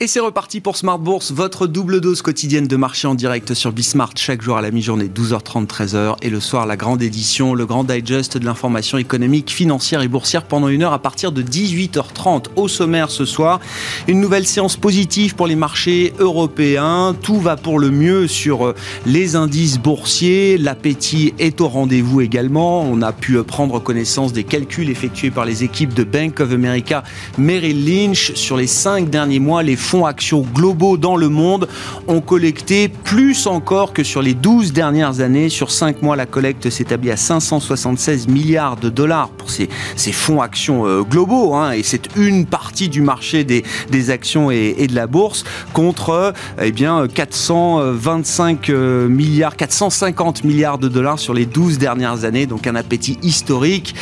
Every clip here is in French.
Et c'est reparti pour Smart Bourse, votre double dose quotidienne de marché en direct sur Bismart chaque jour à la mi-journée 12h30 13h et le soir la grande édition, le grand digest de l'information économique, financière et boursière pendant une heure à partir de 18h30 au sommaire ce soir. Une nouvelle séance positive pour les marchés européens, tout va pour le mieux sur euh, les indices boursiers, l'appétit est au rendez-vous également. On a pu prendre connaissance des calculs effectués par les équipes de Bank of America Merrill Lynch sur les cinq derniers mois, fonds actions globaux dans le monde ont collecté plus encore que sur les 12 dernières années. Sur 5 mois, la collecte s'établit à 576 milliards de dollars pour ces, fonds actions euh, globaux. Hein, et c'est une partie du marché des, actions et, de la bourse contre euh, eh bien, 425 euh, milliards, 450 milliards de dollars sur les 12 dernières années. Donc un appétit historique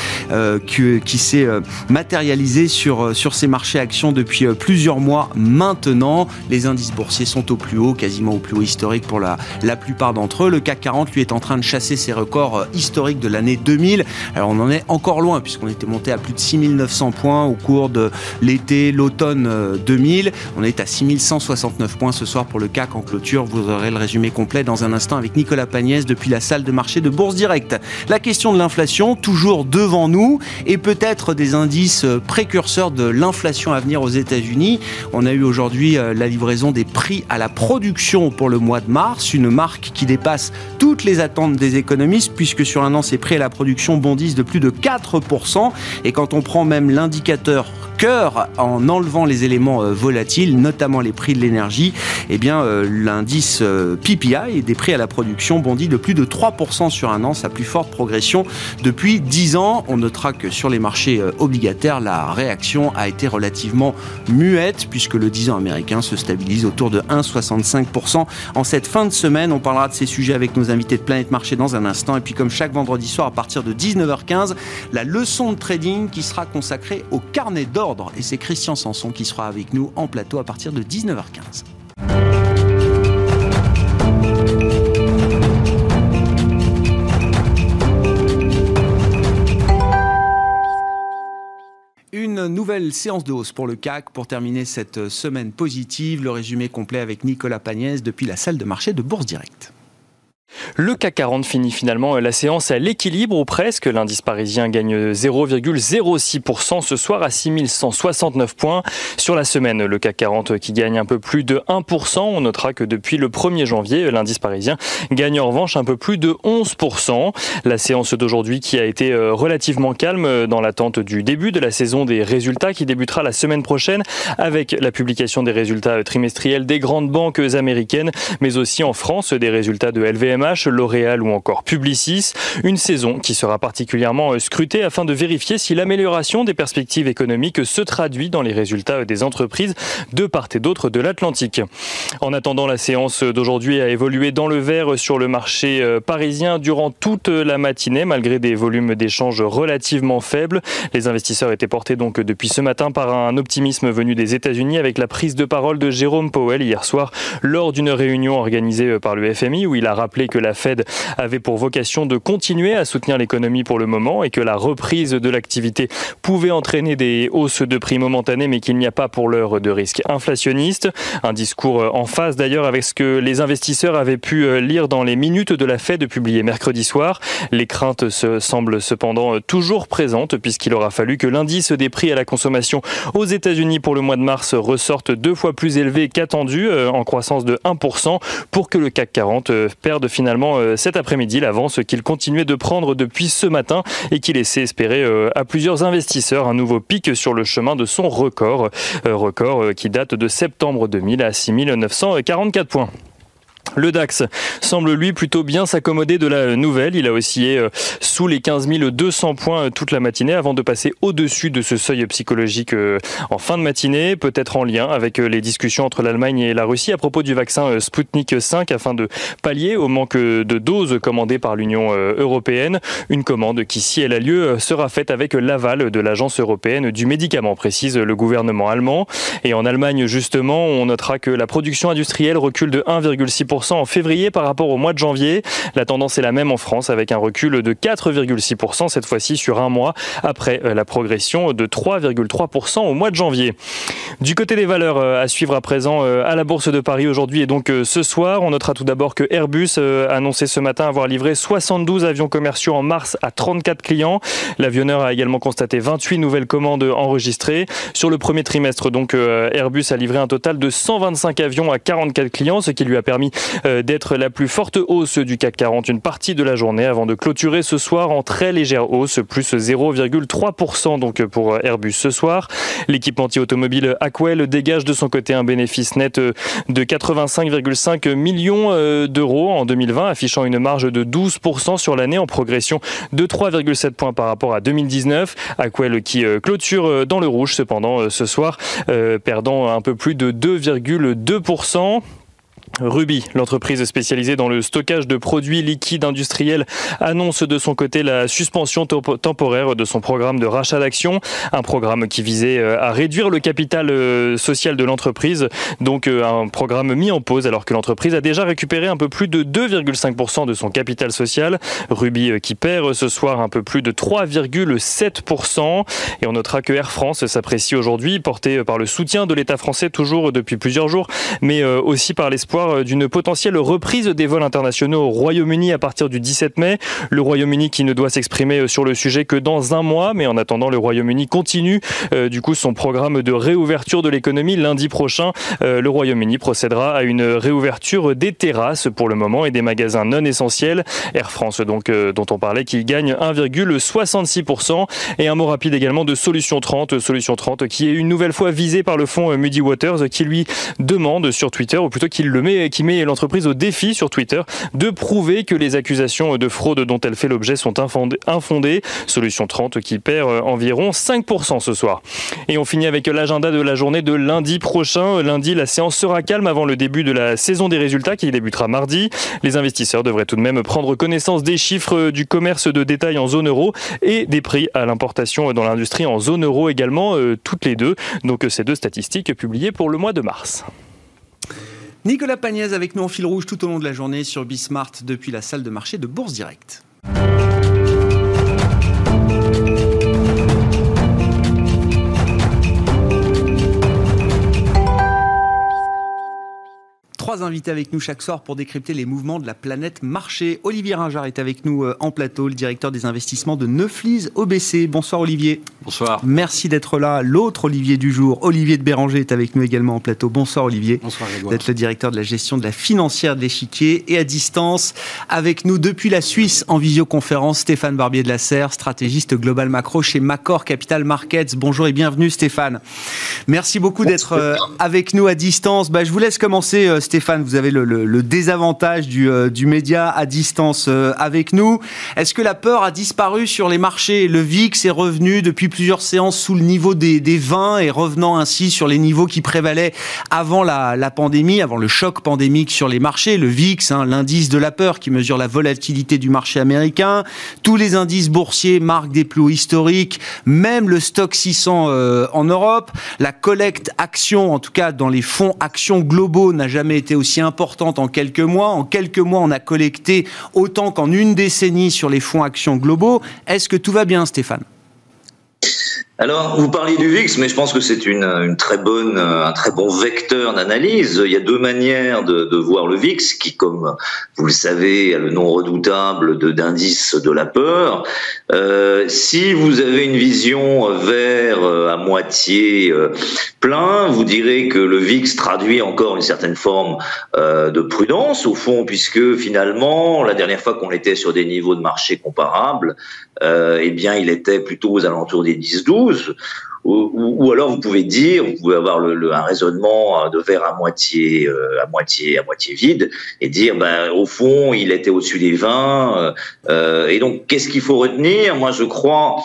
qui, qui s'est matérialisé sur, sur ces marchés actions depuis plusieurs mois maintenant maintenant. Les indices boursiers sont au plus haut, quasiment au plus haut historique pour la, plupart d'entre eux. Le CAC 40, lui, est en train de chasser ses records euh, historiques de l'année 2000. Alors on en est encore loin, puisqu'on était monté à plus de 6900 points au cours de l'été, l'automne 2000. Euh, on est à 6169 points ce soir pour le CAC en clôture. Vous aurez le résumé complet dans un instant avec Nicolas Pagnès depuis la salle de marché de Bourse Direct. La question de l'inflation, toujours devant nous, et peut-être des indices précurseurs de l'inflation à venir aux États-Unis. On a eu aujourd'hui aujourd'hui euh, la livraison des prix à la production pour le mois de mars, une marque qui dépasse toutes les attentes des économistes puisque sur un an ces prix à la production bondissent de plus de 4% et quand on prend même l'indicateur cœur en enlevant les éléments euh, volatiles, notamment les prix de l'énergie, eh bien euh, l'indice PPI des prix à la production bondit de plus de 3% sur un an, sa plus forte progression depuis 10 ans. On notera que sur les marchés obligataires, la réaction a été relativement muette puisque le 10 ans américain se stabilise autour de 1,65% en cette fin de semaine. On parlera de ces sujets avec nos invités de Planète Marché dans un instant. Et puis comme chaque vendredi soir à partir de 19h15, la leçon de trading qui sera consacrée au carnet Et c'est Christian Sanson qui sera avec nous en plateau à partir de 19h15. Une nouvelle séance de hausse pour le CAC pour terminer cette semaine positive. Le résumé complet avec Nicolas Pagnès depuis la salle de marché de Bourse Directe. Le CAC 40 finit finalement la séance à l'équilibre ou presque. L'indice parisien gagne 0,06% ce soir à 6169 points. Sur la semaine, le CAC 40 qui gagne un peu plus de 1%. On notera que depuis le 1er janvier, l'indice parisien gagne en revanche un peu plus de 11%. La séance d'aujourd'hui qui a été euh, relativement calme dans l'attente du début de la saison des résultats qui débutera la semaine prochaine avec la publication des résultats trimestriels des grandes banques américaines, mais aussi en France des résultats de L'Oréal ou encore Publicis. Une saison qui sera particulièrement euh, scrutée afin de vérifier si l'amélioration des perspectives économiques se traduit dans les résultats des entreprises de part et d'autre de l'Atlantique. En attendant, la séance d'aujourd'hui a évolué dans le vert sur le marché euh, parisien durant toute la matinée, malgré des volumes d'échanges relativement faibles. Les investisseurs étaient portés donc depuis ce matin par un optimisme venu des États-Unis avec la prise de parole de Jérôme Powell hier soir lors d'une réunion organisée par le FMI où il a rappelé que la Fed avait pour vocation de continuer à soutenir l'économie pour le moment et que la reprise de l'activité pouvait entraîner des hausses de prix momentanées mais qu'il n'y a pas pour l'heure de risque inflationniste. Un discours en phase d'ailleurs avec ce que les investisseurs avaient pu lire dans les minutes de la Fed publiées mercredi soir. Les craintes se semblent cependant toujours présentes puisqu'il aura fallu que l'indice des prix à la consommation aux États-Unis pour le mois de mars ressorte deux fois plus élevé qu'attendu en croissance de 1% pour que le CAC 40 perde finalement euh, cet après-midi l'avance qu'il continuait de prendre depuis ce matin et qui laissait espérer euh, à plusieurs investisseurs un nouveau pic sur le chemin de son record, euh, record qui date de septembre 2000 à 6944 points. Le DAX semble lui plutôt bien s'accommoder de la nouvelle. Il a oscillé euh, sous les 15 200 points euh, toute la matinée avant de passer au-dessus de ce seuil psychologique euh, en fin de matinée, peut-être en lien avec les discussions entre l'Allemagne et la Russie à propos du vaccin Sputnik 5 afin de pallier au manque de doses commandées par l'Union européenne. Une commande qui, si elle a lieu, sera faite avec l'aval de l'Agence européenne du médicament, précise le gouvernement allemand. Et en Allemagne, justement, on notera que la production industrielle recule de 1,6% 3,6% en février par rapport au mois de janvier. La tendance est la même en France avec un recul de 4,6% cette fois-ci sur un mois après la progression de 3,3% au mois de janvier. Du côté des valeurs à suivre à présent à la Bourse de Paris aujourd'hui et donc ce soir, on notera tout d'abord que Airbus a annoncé ce matin avoir livré 72 avions commerciaux en mars à 34 clients. L'avionneur a également constaté 28 nouvelles commandes enregistrées. Sur le premier trimestre, donc, euh, Airbus a livré un total de 125 avions à 44 clients, ce qui lui a permis euh, d'être la plus forte hausse du CAC 40 une partie de la journée avant de clôturer ce soir en très légère hausse, plus 0,3% donc pour Airbus ce soir. L'équipementier automobile Aquel dégage de son côté un bénéfice net de 85,5 millions euh, d'euros en 2020, affichant une marge de 12% sur l'année en progression de 3,7 points par rapport à 2019. Aquel qui euh, clôture euh, dans le rouge cependant ce soir, perdant un peu plus de 2,2%. Ruby, l'entreprise spécialisée dans le stockage de produits liquides industriels, annonce de son côté la suspension temporaire de son programme de rachat d'actions, un programme qui visait euh, à réduire le capital euh, social de l'entreprise, donc euh, un programme mis en pause alors que l'entreprise a déjà récupéré un peu plus de 2,5% de son capital social. Ruby qui perd ce soir un peu plus de 3,7%. Et on notera que Air France s'apprécie aujourd'hui, porté par le soutien de l'État français toujours depuis plusieurs jours, mais aussi par l'espoir euh, d'une potentielle reprise des vols internationaux au Royaume-Uni à partir du 17 mai. Le Royaume-Uni qui ne doit s'exprimer euh, sur le sujet que dans un mois, mais en attendant, le Royaume-Uni continue euh, du coup son programme de réouverture de l'économie. Lundi prochain, le Royaume-Uni procédera à une réouverture des terrasses pour le moment et des magasins non essentiels. Air France, donc, dont on parlait, qui gagne 1,66%. Et un mot rapide également de Solution 30. Solution 30 qui est une nouvelle fois visée par le fonds Muddy Waters qui lui demande sur Twitter, ou plutôt qu'il le met qui met l'entreprise au défi sur Twitter de prouver que les accusations de fraude dont elle fait l'objet sont infondées. Solution 30 qui perd euh, environ 5% ce soir. Et on finit avec l'agenda de la journée de lundi prochain. Lundi, la séance sera calme avant le début de la saison des résultats qui débutera mardi. Les investisseurs devraient tout de même prendre connaissance des chiffres du commerce de détail en zone euro et des prix à l'importation dans l'industrie en zone euro également, euh, toutes les deux. Donc ces deux statistiques publiées pour le mois de mars. Nicolas Pagnès avec nous en fil rouge tout au long de la journée sur Bismart depuis la salle de marché de Bourse Direct. Trois invités avec nous chaque soir pour décrypter les mouvements de la planète marché. Olivier Ringard est avec nous euh, en plateau, le directeur des investissements de Neuflis OBC. Bonsoir Olivier. Bonsoir. Merci d'être là. L'autre Olivier du jour, Olivier de Béranger, est avec nous également en plateau. Bonsoir Olivier. Bonsoir D'être le directeur de la gestion de la financière de l'échiquier et à distance avec nous depuis la Suisse en visioconférence Stéphane Barbier de la Serre, stratégiste global macro chez Macor Capital Markets. Bonjour et bienvenue Stéphane. Merci beaucoup d'être euh, avec nous à distance. Bah, je vous laisse commencer Stéphane Stéphane, vous avez le, désavantage euh, du, média à distance euh, avec nous. Est-ce que la peur a disparu sur les marchés? Le VIX est revenu depuis plusieurs séances sous le niveau des, 20 et revenant ainsi sur les niveaux qui prévalaient avant la, pandémie, avant le choc pandémique sur les marchés. Le VIX, hein, l'indice de la peur qui mesure la volatilité du marché américain. Tous les indices boursiers marquent des plus hauts historiques, même le stock 600 euh, en Europe. La collecte action, en tout cas dans les fonds actions globaux, n'a jamais été aussi importante en quelques mois. En quelques mois, on a collecté autant qu'en une décennie sur les fonds actions globaux. Est-ce que tout va bien, Stéphane? Alors, vous parliez du VIX, mais je pense que c'est une, une, très bonne, un très bon vecteur d'analyse. Il y a deux manières de, de, voir le VIX, qui, comme vous le savez, a le nom redoutable d'indice de, la peur. Euh, si vous avez une vision vers euh, à moitié euh, plein, vous direz que le VIX traduit encore une certaine forme euh, de prudence, au fond, puisque finalement, la dernière fois qu'on était sur des niveaux de marché comparables, euh, eh bien, il était plutôt aux alentours des 10-12. Ou, ou, alors vous pouvez dire, vous pouvez avoir le, un raisonnement de verre à moitié, euh, à moitié, à moitié vide, et dire, ben, au fond, il était au-dessus des 20. Euh, et donc, qu'est-ce qu'il faut retenir? Moi, je crois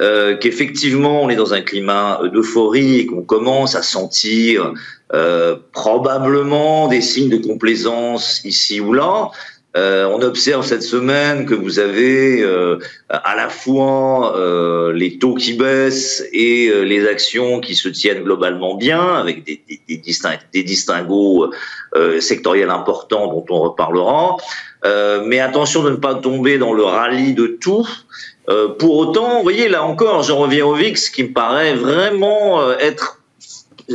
euh, qu'effectivement, on est dans un climat d'euphorie et qu'on commence à sentir euh, probablement des signes de complaisance ici ou là. Euh, on observe cette semaine que vous avez euh, à la fois euh, les taux qui baissent et les actions qui se tiennent globalement bien, avec des, des, des, distinguos sectoriels importants dont on reparlera. mais attention de ne pas tomber dans le rallye de tout. pour autant, vous voyez, là encore, j'en reviens au VIX, qui me paraît vraiment être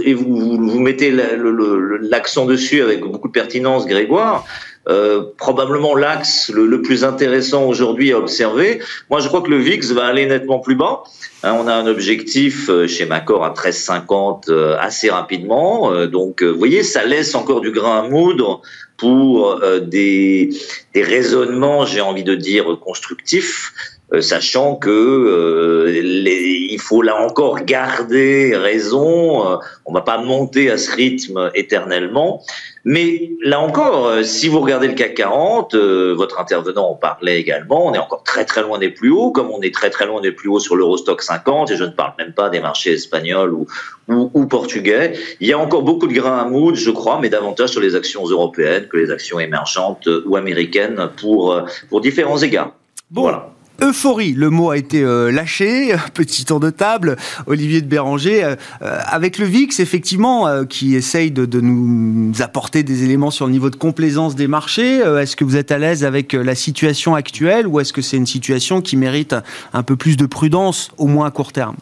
et vous, vous mettez l'accent dessus avec beaucoup de pertinence, Grégoire, euh, probablement l'axe le, plus intéressant aujourd'hui à observer. Moi, je crois que le VIX va aller nettement plus bas. Hein, on a un objectif euh, chez Macor à 13,50 euh, assez rapidement. donc, vous voyez, ça laisse encore du grain à moudre pour des, des raisonnements, j'ai envie de dire, constructifs. Sachant que les, il faut là encore garder raison. on va pas monter à ce rythme éternellement, mais là encore, euh, si vous regardez le CAC 40, euh, votre intervenant en parlait également, on est encore très très loin des plus hauts, comme on est très très loin des plus hauts sur l'Eurostock 50, et je ne parle même pas des marchés espagnols ou, ou, portugais. Il y a encore beaucoup de grains à moudre, je crois, mais davantage sur les actions européennes que les actions émergentes ou américaines pour, euh, pour différents égards. Bon. Voilà. Euphorie, le mot a été euh, lâché. Petit tour de table, Olivier de Béranger, euh, euh, avec le VIX, effectivement, qui essaye de, de, nous apporter des éléments sur le niveau de complaisance des marchés. est-ce que vous êtes à l'aise avec la situation actuelle ou est-ce que c'est une situation qui mérite un peu plus de prudence, au moins à court terme?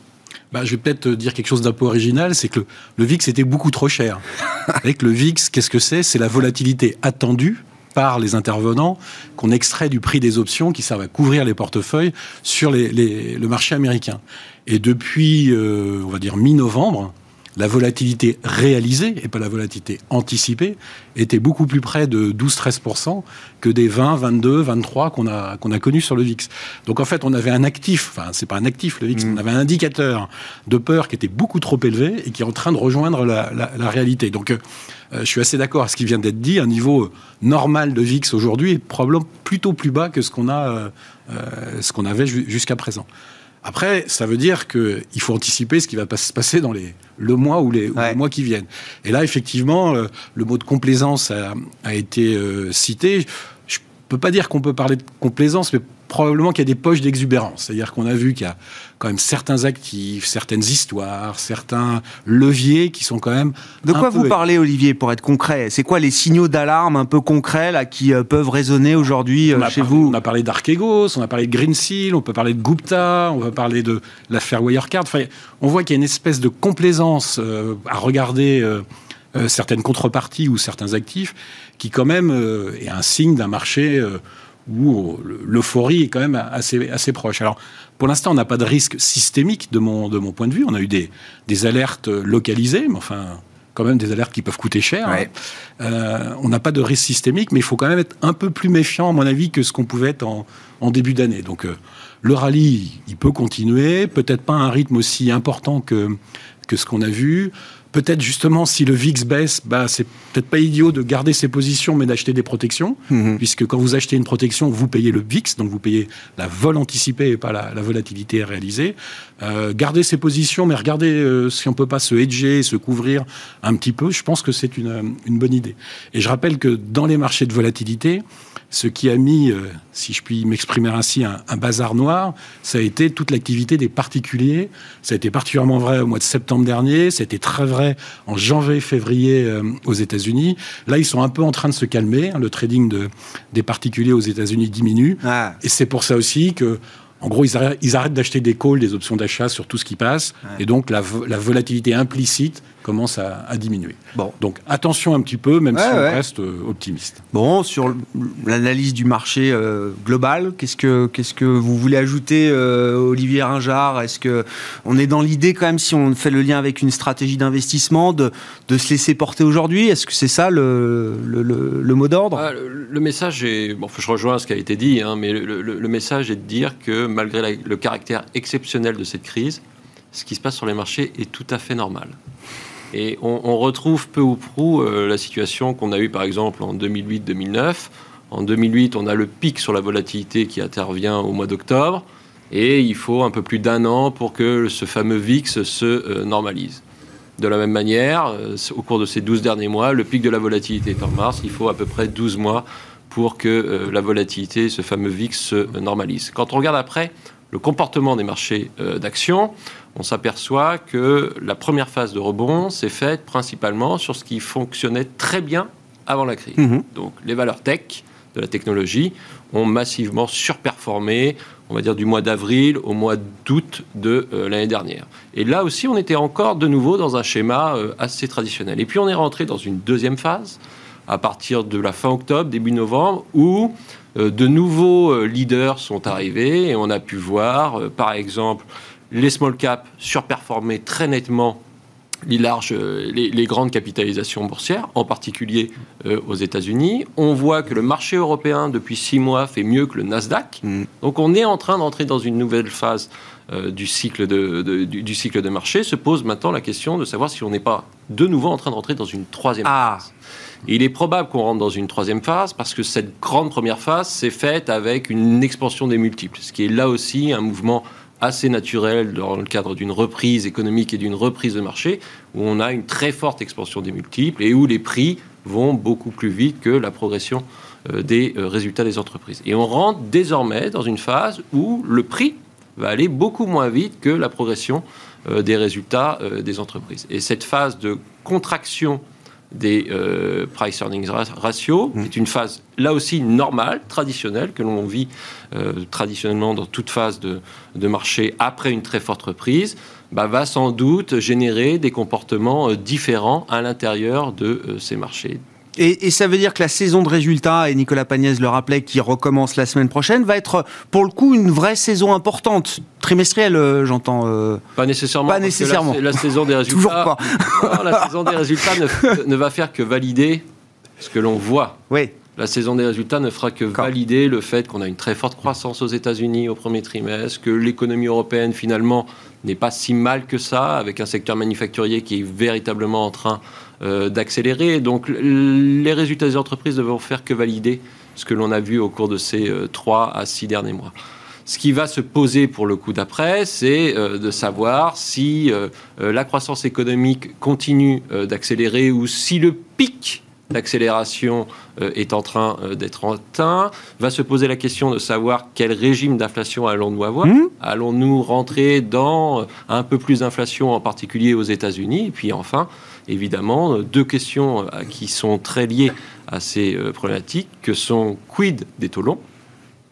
Bah, je vais peut-être dire quelque chose d'un peu original, c'est que le, le VIX était beaucoup trop cher. Avec le VIX, qu'est-ce que c'est? C'est la volatilité attendue par les intervenants qu'on extrait du prix des options qui servent à couvrir les portefeuilles sur le marché américain. Et depuis, euh, on va dire, mi-novembre, la volatilité réalisée, et pas la volatilité anticipée, était beaucoup plus près de 12-13% que des 20, 22, 23 qu'on a, qu'on a connus sur le VIX. Donc en fait, on avait un actif, enfin c'est pas un actif le VIX, mm. on avait un indicateur de peur qui était beaucoup trop élevé et qui est en train de rejoindre la, la, réalité. Donc euh, je suis assez d'accord à ce qui vient d'être dit, un niveau normal de VIX aujourd'hui est probablement plutôt plus bas que ce qu'on a, euh, euh, ce qu'on avait jusqu'à présent. Après, ça veut dire qu'il faut anticiper ce qui va se passer dans les, le mois ou les, mois qui viennent. Et là, effectivement, euh, le mot de complaisance a, a été euh, cité. Je peux pas dire qu'on peut parler de complaisance, mais probablement qu'il y a des poches d'exubérance. C'est-à-dire qu'on a vu qu'il y a quand même certains actifs, certaines histoires, certains leviers qui sont quand même. De quoi vous parlez, Olivier, pour être concret? C'est quoi les signaux d'alarme un peu concrets là, qui euh, peuvent résonner aujourd'hui euh, chez vous? On a parlé d'Archegos, on a parlé de Greensill, on peut parler de Gupta, on va parler de l'affaire Wirecard. Enfin, on voit qu'il y a une espèce de complaisance euh, à regarder. Certaines contreparties ou certains actifs, qui quand même est un signe d'un marché où l'euphorie est quand même assez, assez proche. Alors, pour l'instant, on n'a pas de risque systémique de mon, de mon point de vue. On a eu des, des alertes localisées, mais enfin, quand même des alertes qui peuvent coûter cher. Euh, on n'a pas de risque systémique, mais il faut quand même être un peu plus méfiant, à mon avis, que ce qu'on pouvait être en, en début d'année. Donc, euh, le rallye, il peut continuer, peut-être pas à un rythme aussi important que, que ce qu'on a vu peut-être justement si le VIX baisse, bah, c'est peut-être pas idiot de garder ses positions mais d'acheter des protections, mhm. puisque quand vous achetez une protection, vous payez le VIX, donc vous payez la vol anticipée et pas la, volatilité réalisée. Euh, garder ses positions, mais regardez euh, si on peut pas se hedger, se couvrir un petit peu, je pense que c'est une, une bonne idée. Et je rappelle que dans les marchés de volatilité, ce qui a mis, euh, si je puis m'exprimer ainsi, un, bazar noir, ça a été toute l'activité des particuliers. Ça a été particulièrement vrai au mois de septembre dernier, ça a été très vrai en janvier, février euh, aux États-Unis. Là, ils sont un peu en train de se calmer. Hein. Le trading de, des particuliers aux États-Unis diminue. Ah. Et c'est pour ça aussi que en gros, ils arrêtent, d'acheter des calls, des options d'achat sur tout ce qui passe. Et donc, la, volatilité implicite commence à, diminuer. Bon. Donc, attention un petit peu, même si on reste euh, optimiste. Bon, sur l'analyse du marché euh, global, qu'est-ce que, qu'est-ce que vous voulez ajouter, euh, Olivier Ringard? Est-ce qu'on est dans l'idée, quand même, si on fait le lien avec une stratégie d'investissement, de, de se laisser porter aujourd'hui? Est-ce que c'est ça le, le, mot d'ordre? Ah, le, message est. Bon, je rejoins ce qui a été dit, hein, mais le, message est de dire que malgré le caractère exceptionnel de cette crise, ce qui se passe sur les marchés est tout à fait normal. Et on, retrouve peu ou prou euh, la situation qu'on a eue par exemple en 2008-2009. En 2008, on a le pic sur la volatilité qui intervient au mois d'octobre. Et il faut un peu plus d'un an pour que ce fameux VIX se euh, normalise. De la même manière, euh, au cours de ces 12 derniers mois, le pic de la volatilité est en mars. Il faut à peu près 12 mois pour que la volatilité, ce fameux VIX, se normalise. Quand on regarde après le comportement des marchés d'actions, on s'aperçoit que la première phase de rebond s'est faite principalement sur ce qui fonctionnait très bien avant la crise. Mhm. Donc les valeurs tech de la technologie ont massivement surperformé, on va dire du mois d'avril au mois d'août de euh, l'année dernière. Et là aussi, on était encore de nouveau dans un schéma euh, assez traditionnel. Et puis on est rentré dans une deuxième phase à partir de la fin octobre, début novembre, où euh, de nouveaux leaders sont arrivés et on a pu voir, par exemple, les small caps surperformer très nettement les, larges, euh, les, grandes capitalisations boursières, en particulier euh, aux États-Unis. On voit que le marché européen, depuis six mois, fait mieux que le Nasdaq. Mm. Donc on est en train d'entrer dans une nouvelle phase euh, du, cycle de, du, cycle de marché. Se pose maintenant la question de savoir si on n'est pas de nouveau en train d'entrer dans une troisième ah. phase. il est probable qu'on rentre dans une troisième phase parce que cette grande première phase s'est faite avec une expansion des multiples, ce qui est là aussi un mouvement assez naturel dans le cadre d'une reprise économique et d'une reprise de marché, où on a une très forte expansion des multiples et où les prix vont beaucoup plus vite que la progression euh, des euh, résultats des entreprises. Et on rentre désormais dans une phase où le prix va aller beaucoup moins vite que la progression euh, des résultats des entreprises. Et cette phase de contraction des euh, price earnings ratio. C'est mmh. une phase là aussi normale, traditionnelle, que l'on vit euh, traditionnellement dans toute phase de, marché après une très forte reprise, bah, va sans doute générer des comportements euh, différents à l'intérieur de ces marchés. Et, ça veut dire que la saison de résultats, et Nicolas Pagnès le rappelait, qui recommence la semaine prochaine, va être pour le coup une vraie saison importante, trimestrielle, euh, j'entends. Euh, pas nécessairement. Pas nécessairement. La, saison des résultats. Toujours pas. la saison des résultats ne, ne, va faire que valider ce que l'on voit. Oui. La saison des résultats ne fera que valider le fait qu'on a une très forte croissance aux États-Unis au premier trimestre, que l'économie européenne finalement n'est pas si mal que ça, avec un secteur manufacturier qui est véritablement en train euh, d'accélérer. Donc les résultats des entreprises ne vont faire que valider ce que l'on a vu au cours de ces euh, trois à six derniers mois. Ce qui va se poser pour le coup d'après, c'est euh, de savoir si la croissance économique continue d'accélérer ou si le pic d'accélération est en train d'être atteint. Va se poser la question de savoir quel régime d'inflation allons-nous avoir. Mmh. Allons-nous rentrer dans un peu plus d'inflation, en particulier aux États-Unis? Et puis enfin, évidemment deux questions euh, qui sont très liées à ces euh, problématiques, que sont quid des taux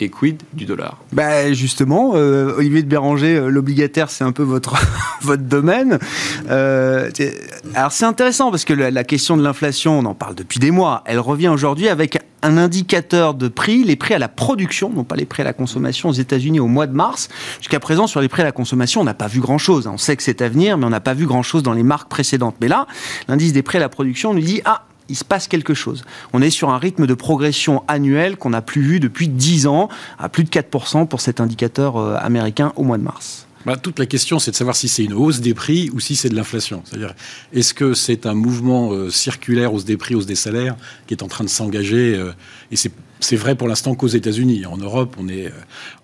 et quid du dollar? Bah Justement, euh, Olivier de Béranger, l'obligataire, c'est un peu votre, votre domaine. alors c'est intéressant parce que la, question de l'inflation, on en parle depuis des mois, elle revient aujourd'hui avec un indicateur de prix, les prix à la production, non pas les prix à la consommation aux États-Unis au mois de mars. Jusqu'à présent, sur les prix à la consommation, on n'a pas vu grand-chose. On sait que c'est à venir, mais on n'a pas vu grand-chose dans les marques précédentes. Mais là, l'indice des prix à la production nous dit ah il se passe quelque chose. On est sur un rythme de progression annuel qu'on n'a plus vu depuis 10 ans, à plus de 4% pour cet indicateur euh, américain au mois de mars. Bah, toute la question, c'est de savoir si c'est une hausse des prix ou si c'est de l'inflation. C'est-à-dire, est-ce que c'est un mouvement euh, circulaire, hausse des prix, hausse des salaires, qui est en train de s'engager euh, Et c'est c'est vrai pour l'instant qu'aux États-Unis. En Europe, on est,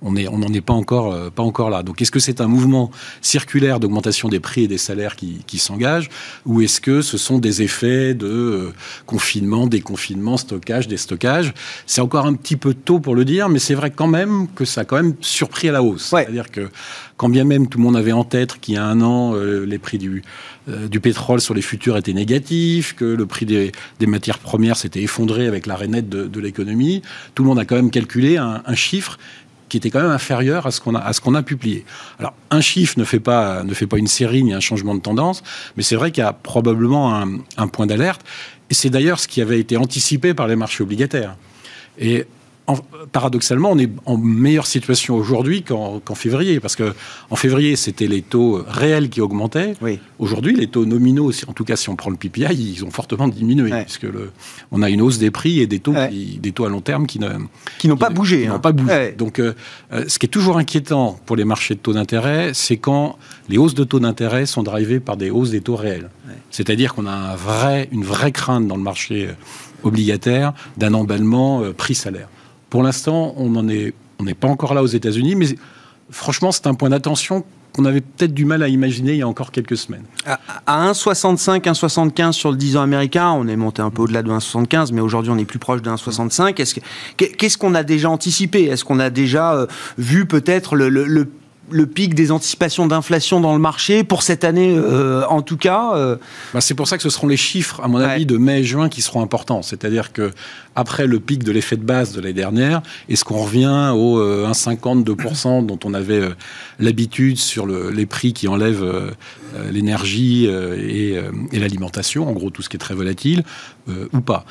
on est, on n'en est pas encore, euh, pas encore là. Donc, est-ce que c'est un mouvement circulaire d'augmentation des prix et des salaires qui, qui s'engage, ou est-ce que ce sont des effets de euh, confinement, déconfinement, stockage, déstockage? C'est encore un petit peu tôt pour le dire, mais c'est vrai quand même que ça a quand même surpris à la hausse. C'est-à-dire que quand bien même tout le monde avait en tête qu'il y a un an, euh, les prix du, du pétrole sur les futurs étaient négatifs, que le prix des, matières premières s'était effondré avec l'arrêt net de, l'économie, tout le monde a quand même calculé un, chiffre qui était quand même inférieur à ce qu'on a à ce qu'on a publié. Alors un chiffre ne fait pas ne fait pas une série ni un changement de tendance, mais c'est vrai qu'il y a probablement un, un point d'alerte. Et c'est d'ailleurs ce qui avait été anticipé par les marchés obligataires. Et paradoxalement, on est en meilleure situation aujourd'hui qu'en février, parce que en février, c'était les taux réels qui augmentaient. Aujourd'hui, les taux nominaux, en tout cas si on prend le PPI, ils ont fortement diminué, puisque le, on a une hausse des prix et des taux, des taux à long terme qui qui n'ont pas bougé. Hein. pas bougé. Donc, euh, euh, ce qui est toujours inquiétant pour les marchés de taux d'intérêt, c'est quand les hausses de taux d'intérêt sont drivées par des hausses des taux réels. C'est-à-dire qu'on a un vrai, une vraie crainte dans le marché obligataire d'un emballement euh, prix-salaire. Pour l'instant, on n'est pas encore là aux États-Unis, mais franchement, c'est un point d'attention qu'on avait peut-être du mal à imaginer il y a encore quelques semaines. À 1,65, 1,75 sur le 10 ans américain, on est monté un peu au-delà de 1,75, mais aujourd'hui on est plus proche de 1,65. Qu'est-ce qu'on a déjà anticipé? Est-ce qu'on a déjà euh, vu peut-être le pic des anticipations d'inflation dans le marché pour cette année, euh, en tout cas. Euh. Bah, c'est pour ça que ce seront les chiffres, à mon avis, de mai et juin qui seront importants. C'est-à-dire que après le pic de l'effet de base de l'année dernière, est-ce qu'on revient au 1,52% euh, dont on avait l'habitude sur les prix qui enlèvent l'énergie et, et l'alimentation, en gros tout ce qui est très volatile, ou pas?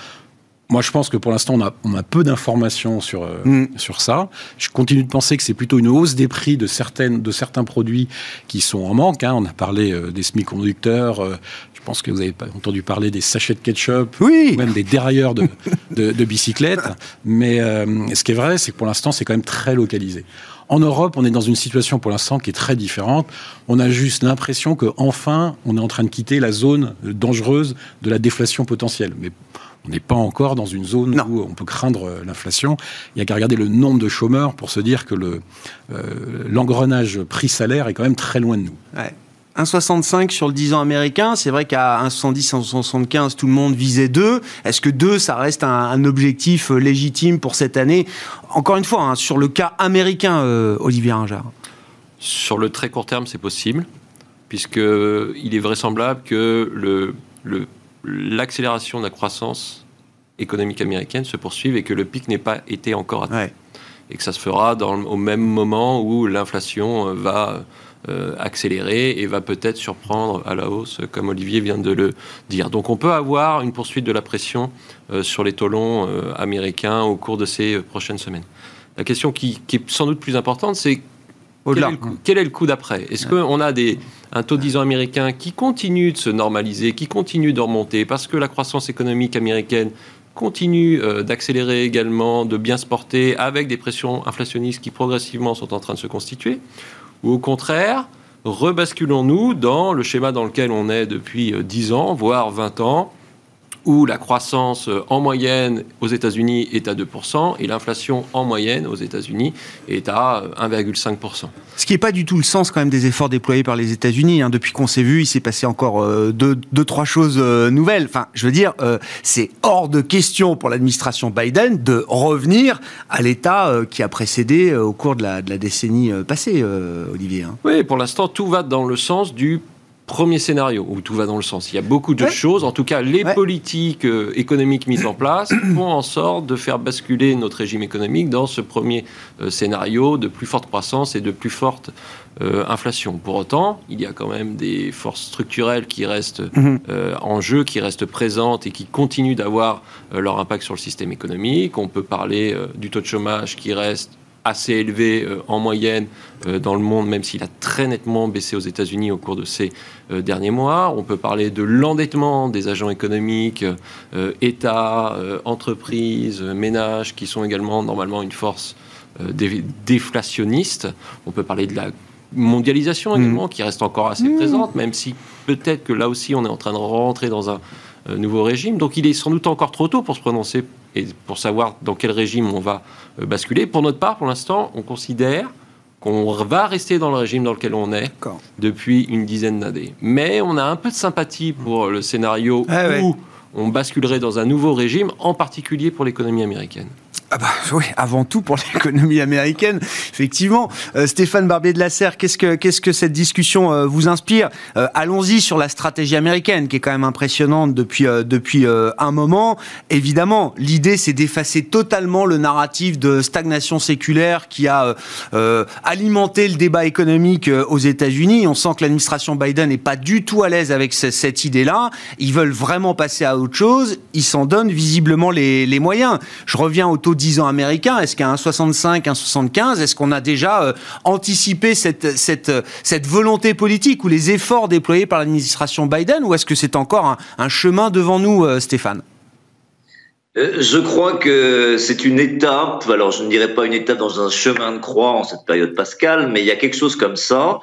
Moi, je pense que pour l'instant, on a, on a peu d'informations sur, euh, mm. sur ça. Je continue de penser que c'est plutôt une hausse des prix de, certaines, de certains produits qui sont en manque. Hein. On a parlé euh, des semi-conducteurs. Euh, je pense que vous avez entendu parler des sachets de ketchup, oui. même des dérailleurs de, de, de bicyclettes. Mais ce qui est vrai, c'est que pour l'instant, c'est quand même très localisé. En Europe, on est dans une situation pour l'instant qui est très différente. On a juste l'impression qu'enfin, on est en train de quitter la zone dangereuse de la déflation potentielle. Mais on n'est pas encore dans une zone où on peut craindre euh, l'inflation. Il n'y a qu'à regarder le nombre de chômeurs pour se dire que euh, l'engrenage prix-salaire est quand même très loin de nous. 1,65 sur le 10 ans américain. C'est vrai qu'à 1,70, 1,75, tout le monde visait 2. Est-ce que 2, ça reste un, objectif euh, légitime pour cette année? Encore une fois, hein, sur le cas américain, Olivier Ringard. Sur le très court terme, c'est possible, puisqu'il est vraisemblable que le, le l'accélération de la croissance économique américaine se poursuive et que le pic n'ait pas été encore atteint. Et que ça se fera dans, au même moment où l'inflation euh, va euh, accélérer et va peut-être surprendre à la hausse, comme Olivier vient de le dire. Donc on peut avoir une poursuite de la pression euh, sur les taux longs américains au cours de ces prochaines semaines. La question qui, qui est sans doute plus importante, c'est quel, est le coût d'après? Est-ce qu'on a des, un taux de 10 ans américain qui continue de se normaliser, qui continue de remonter parce que la croissance économique américaine continue euh, d'accélérer également, de bien se porter avec des pressions inflationnistes qui progressivement sont en train de se constituer? Ou au contraire, rebasculons-nous dans le schéma dans lequel on est depuis 10 euh, ans, voire 20 ans, où la croissance euh, en moyenne aux États-Unis est à 2% et l'inflation en moyenne aux États-Unis est à 1,5%. Euh, Ce qui n'est pas du tout le sens quand même des efforts déployés par les États-Unis. Hein. Depuis qu'on s'est vu, il s'est passé encore euh, deux, trois choses nouvelles. Enfin, je veux dire, c'est hors de question pour l'administration Biden de revenir à l'état qui a précédé au cours de la, décennie passée, Olivier. Hein. Oui, pour l'instant, tout va dans le sens du premier scénario où tout va dans le sens. Il y a beaucoup de choses, en tout cas les politiques euh, économiques mises en place font en sorte de faire basculer notre régime économique dans ce premier euh, scénario de plus forte croissance et de plus forte euh, inflation. Pour autant, il y a quand même des forces structurelles qui restent mhm. en jeu, qui restent présentes et qui continuent d'avoir leur impact sur le système économique. On peut parler du taux de chômage qui reste assez élevé euh, en moyenne euh, dans le monde, même s'il a très nettement baissé aux États-Unis au cours de ces euh, derniers mois. On peut parler de l'endettement des agents économiques, États, entreprises, ménages, qui sont également normalement une force déflationniste. On peut parler de la mondialisation mmh. également, qui reste encore assez mmh. présente, même si peut-être que là aussi on est en train de rentrer dans un nouveau régime. Donc il est sans doute encore trop tôt pour se prononcer et pour savoir dans quel régime on va euh, basculer. Pour notre part, pour l'instant, on considère qu'on va rester dans le régime dans lequel on est depuis une dizaine d'années. Mais on a un peu de sympathie pour le scénario ah où on basculerait dans un nouveau régime, en particulier pour l'économie américaine. Ah bah oui, avant tout pour l'économie américaine, effectivement. Euh, Stéphane Barbier de la Serre, qu'est-ce que qu'est-ce que cette discussion euh, vous inspire? Euh, Allons-y sur la stratégie américaine, qui est quand même impressionnante depuis depuis un moment. Évidemment, l'idée c'est d'effacer totalement le narratif de stagnation séculaire qui a alimenté le débat économique aux États-Unis. On sent que l'administration Biden n'est pas du tout à l'aise avec cette idée-là. Ils veulent vraiment passer à autre chose. Ils s'en donnent visiblement les, les moyens. Je reviens au taux 10 ans américain Est-ce qu'à 1,65, 1,75, est-ce qu'on a déjà euh, anticipé cette, cette, cette volonté politique ou les efforts déployés par l'administration Biden ou est-ce que c'est encore un, chemin devant nous, euh, Stéphane? Euh, je crois que c'est une étape, alors je ne dirais pas une étape dans un chemin de croix en cette période pascale, mais il y a quelque chose comme ça.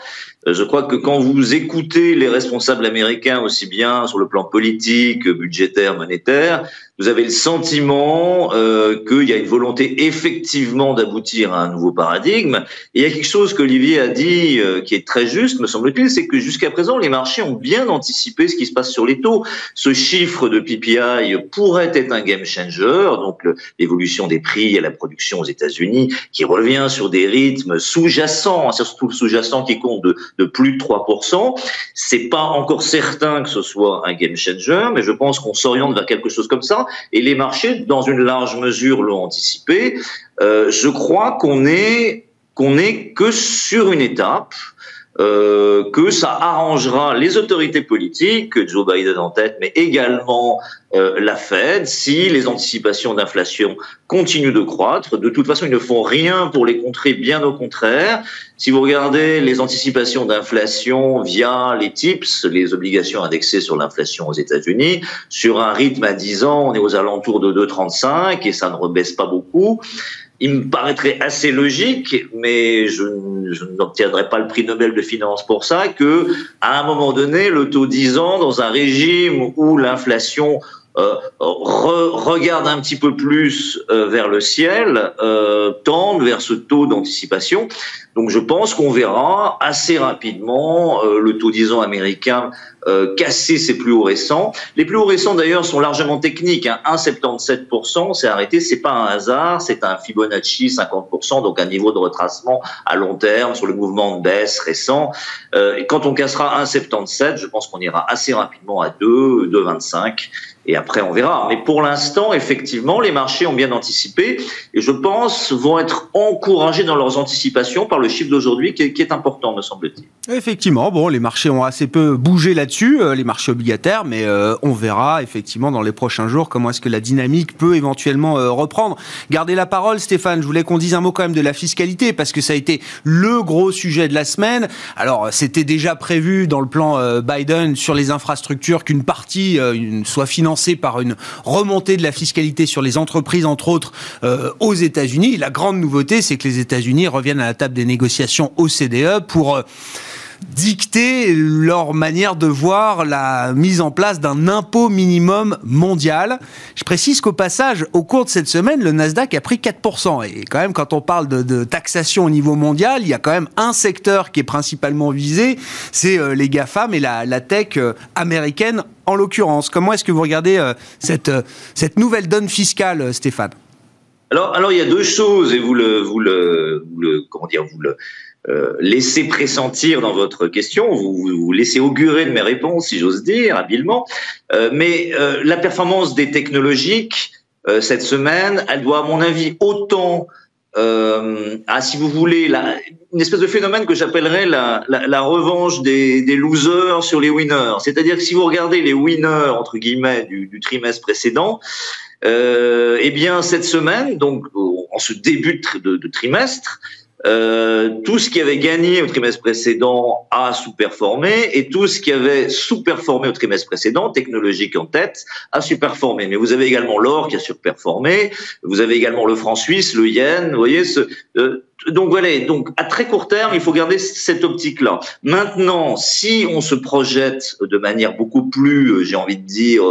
Euh, je crois que quand vous écoutez les responsables américains, aussi bien sur le plan politique, budgétaire, monétaire, vous avez le sentiment euh, qu'il y a une volonté effectivement d'aboutir à un nouveau paradigme. Il y a quelque chose qu'Olivier a dit euh, qui est très juste, me semble-t-il, c'est que jusqu'à présent, les marchés ont bien anticipé ce qui se passe sur les taux. Ce chiffre de PPI pourrait être un game changer, donc l'évolution des prix à la production aux États-Unis, qui revient sur des rythmes sous-jacents, hein, surtout le sous-jacent qui compte de, de plus de 3%. C'est pas encore certain que ce soit un game changer, mais je pense qu'on s'oriente vers quelque chose comme ça et les marchés, dans une large mesure, l'ont anticipé. Euh, je crois qu'on est qu'on est que sur une étape euh, que ça arrangera les autorités politiques, Joe Biden en tête, mais également euh, la Fed, si les anticipations d'inflation continuent de croître. De toute façon, ils ne font rien pour les contrer, bien au contraire. Si vous regardez les anticipations d'inflation via les TIPS, les obligations indexées sur l'inflation aux États-Unis, sur un rythme à 10 ans, on est aux alentours de 2,35 et ça ne rebaisse pas beaucoup il me paraîtrait assez logique, mais je, n'obtiendrai pas le prix Nobel de finance pour ça, que à un moment donné, le taux 10 ans, dans un régime où l'inflation euh, regarde un petit peu plus euh, vers le ciel, euh, tende vers ce taux d'anticipation. Donc je pense qu'on verra assez rapidement euh, le taux 10 ans américain euh, casser ses plus hauts récents. Les plus hauts récents d'ailleurs sont largement techniques. Hein. 1,77%, c'est arrêté, c'est pas un hasard, c'est un Fibonacci 50%, donc un niveau de retracement à long terme sur le mouvement de baisse récent. Euh, et quand on cassera 1,77, je pense qu'on ira assez rapidement à 2, 2,25. Et après, on verra. Mais pour l'instant, effectivement, les marchés ont bien anticipé et je pense vont être encouragés dans leurs anticipations par le chiffre d'aujourd'hui qui, est important, me semble-t-il. Effectivement, bon, les marchés ont assez peu bougé là-dessus, euh, les marchés obligataires, mais euh, on verra effectivement dans les prochains jours comment est-ce que la dynamique peut éventuellement euh, reprendre. Gardez la parole, Stéphane. Je voulais qu'on dise un mot quand même de la fiscalité parce que ça a été le gros sujet de la semaine. Alors, c'était déjà prévu dans le plan Biden sur les infrastructures qu'une partie soit financée par une remontée de la fiscalité sur les entreprises, entre autres, euh, aux États-Unis. La grande nouveauté, c'est que les États-Unis reviennent à la table des négociations OCDE pour... Euh, dicter leur manière de voir la mise en place d'un impôt minimum mondial. Je précise qu'au passage, au cours de cette semaine, le Nasdaq a pris 4%. Et quand même, quand on parle de, taxation au niveau mondial, il y a quand même un secteur qui est principalement visé, c'est euh, les GAFAM et la, tech euh, américaine en l'occurrence. Comment est-ce que vous regardez euh, cette, cette nouvelle donne fiscale, Stéphane? Alors, alors, il y a deux choses, et vous le, vous le, vous le comment dire, vous le, euh, laissez pressentir dans votre question, vous, vous, laissez augurer de mes réponses, si j'ose dire, habilement. Euh, mais euh, la performance des technologiques cette semaine, elle doit, à mon avis, autant à, si vous voulez, la, une espèce de phénomène que j'appellerais la, la, la, revanche des, des, losers sur les winners. C'est-à-dire que si vous regardez les winners entre guillemets du, du trimestre précédent, euh, eh bien cette semaine, donc en ce début de, de trimestre, euh, tout ce qui avait gagné au trimestre précédent a sous-performé et tout ce qui avait sous-performé au trimestre précédent, technologique en tête, a sous-performé. Mais vous avez également l'or qui a surperformé, vous avez également le franc suisse, le yen, vous voyez. Ce, euh, donc voilà, donc à très court terme, il faut garder cette optique-là. Maintenant, si on se projette de manière beaucoup plus, euh, j'ai envie de dire,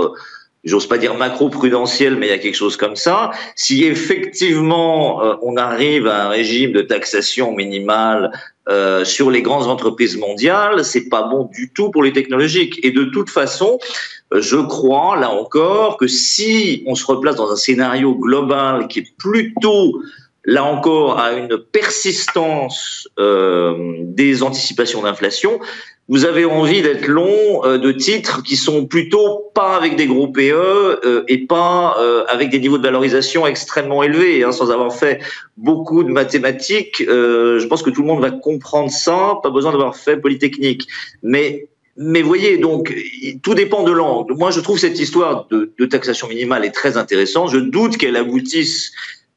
j'ose pas dire macro-prudentiel, mais il y a quelque chose comme ça. Si effectivement euh, on arrive à un régime de taxation minimale euh, sur les grandes entreprises mondiales, c'est pas bon du tout pour les technologiques. Et de toute façon, euh, je crois là encore que si on se replace dans un scénario global qui est plutôt là encore à une persistance euh, des anticipations d'inflation, vous avez envie d'être long euh, de titres qui sont plutôt pas avec des gros PE euh, et pas euh, avec des niveaux de valorisation extrêmement élevés. Hein, sans avoir fait beaucoup de mathématiques, je pense que tout le monde va comprendre ça. Pas besoin d'avoir fait Polytechnique. Mais mais voyez, donc, tout dépend de l'angle. Moi, je trouve cette histoire de, de taxation minimale est très intéressante. Je doute qu'elle aboutisse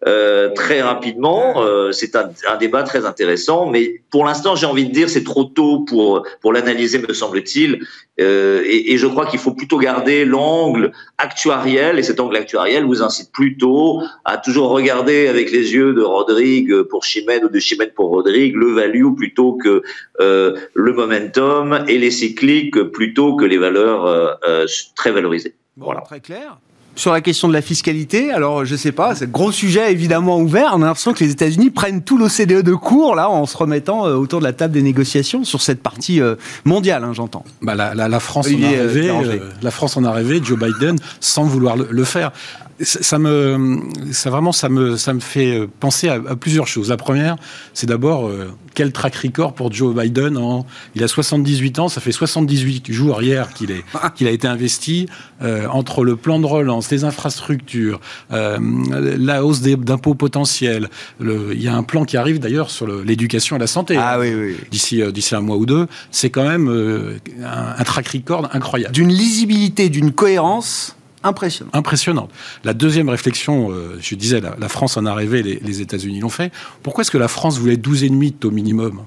euh, très rapidement. Euh, c'est un, un, débat très intéressant, mais pour l'instant, j'ai envie de dire, c'est trop tôt pour pour l'analyser, me semble-t-il. Euh, et, et, je crois qu'il faut plutôt garder l'angle actuariel, et cet angle actuariel vous incite plutôt à toujours regarder avec les yeux de Rodrigue pour Chimène ou de Chimène pour Rodrigue le value plutôt que euh, le momentum et les cycliques plutôt que les valeurs euh, très valorisées. voilà. Très clair sur la question de la fiscalité. Alors, je sais pas, c'est gros sujet évidemment ouvert. On a l'impression que les États-Unis prennent tout l'OCDE de court là en se remettant euh, autour de la table des négociations sur cette partie euh, mondiale, hein, j'entends. Bah, la, la, la, France en a euh, rêvé. la France en a rêvé. Joe Biden sans vouloir le, le faire ça me, ça vraiment, ça me, ça me fait penser à, à plusieurs choses. La première, c'est d'abord euh, quel track record pour Joe Biden. En, il a 78 ans, ça fait 78 jours hier qu'il est, qu'il a été investi euh, entre le plan de relance, les infrastructures, euh, la hausse d'impôts potentiels. Le, il y a un plan qui arrive d'ailleurs sur l'éducation et la santé. Ah oui, oui. D'ici, euh, d'ici un mois ou deux, c'est quand même euh, un, un track record incroyable. D'une lisibilité, d'une cohérence Impressionnant. Impressionnante. La deuxième réflexion, euh, je disais, la, la, France en a rêvé, les, les États-Unis l'ont fait. Pourquoi est-ce que la France voulait 12,5 de taux minimum?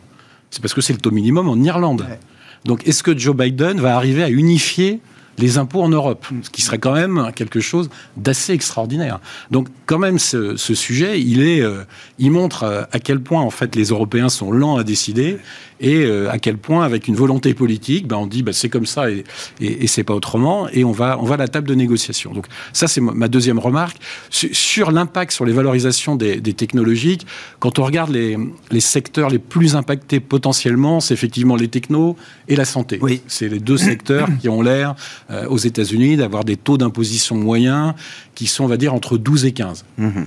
C'est parce que c'est le taux minimum en Irlande. Ouais. Donc est-ce que Joe Biden va arriver à unifier les impôts en Europe, ce qui serait quand même quelque chose d'assez extraordinaire. Donc, quand même, ce, ce sujet, il est, euh, il montre euh, à quel point en fait les Européens sont lents à décider et euh, à quel point, avec une volonté politique, ben, on dit ben, c'est comme ça et, et, et c'est pas autrement, et on va, on va à la table de négociation. Donc, ça, c'est ma deuxième remarque. Sur l'impact sur les valorisations des, des, technologiques, quand on regarde les, les secteurs les plus impactés potentiellement, c'est effectivement les technos et la santé. Oui. C'est les deux secteurs qui ont l'air euh, aux États-Unis d'avoir des taux d'imposition moyens qui sont, on va dire, entre 12 et 15. Mmh.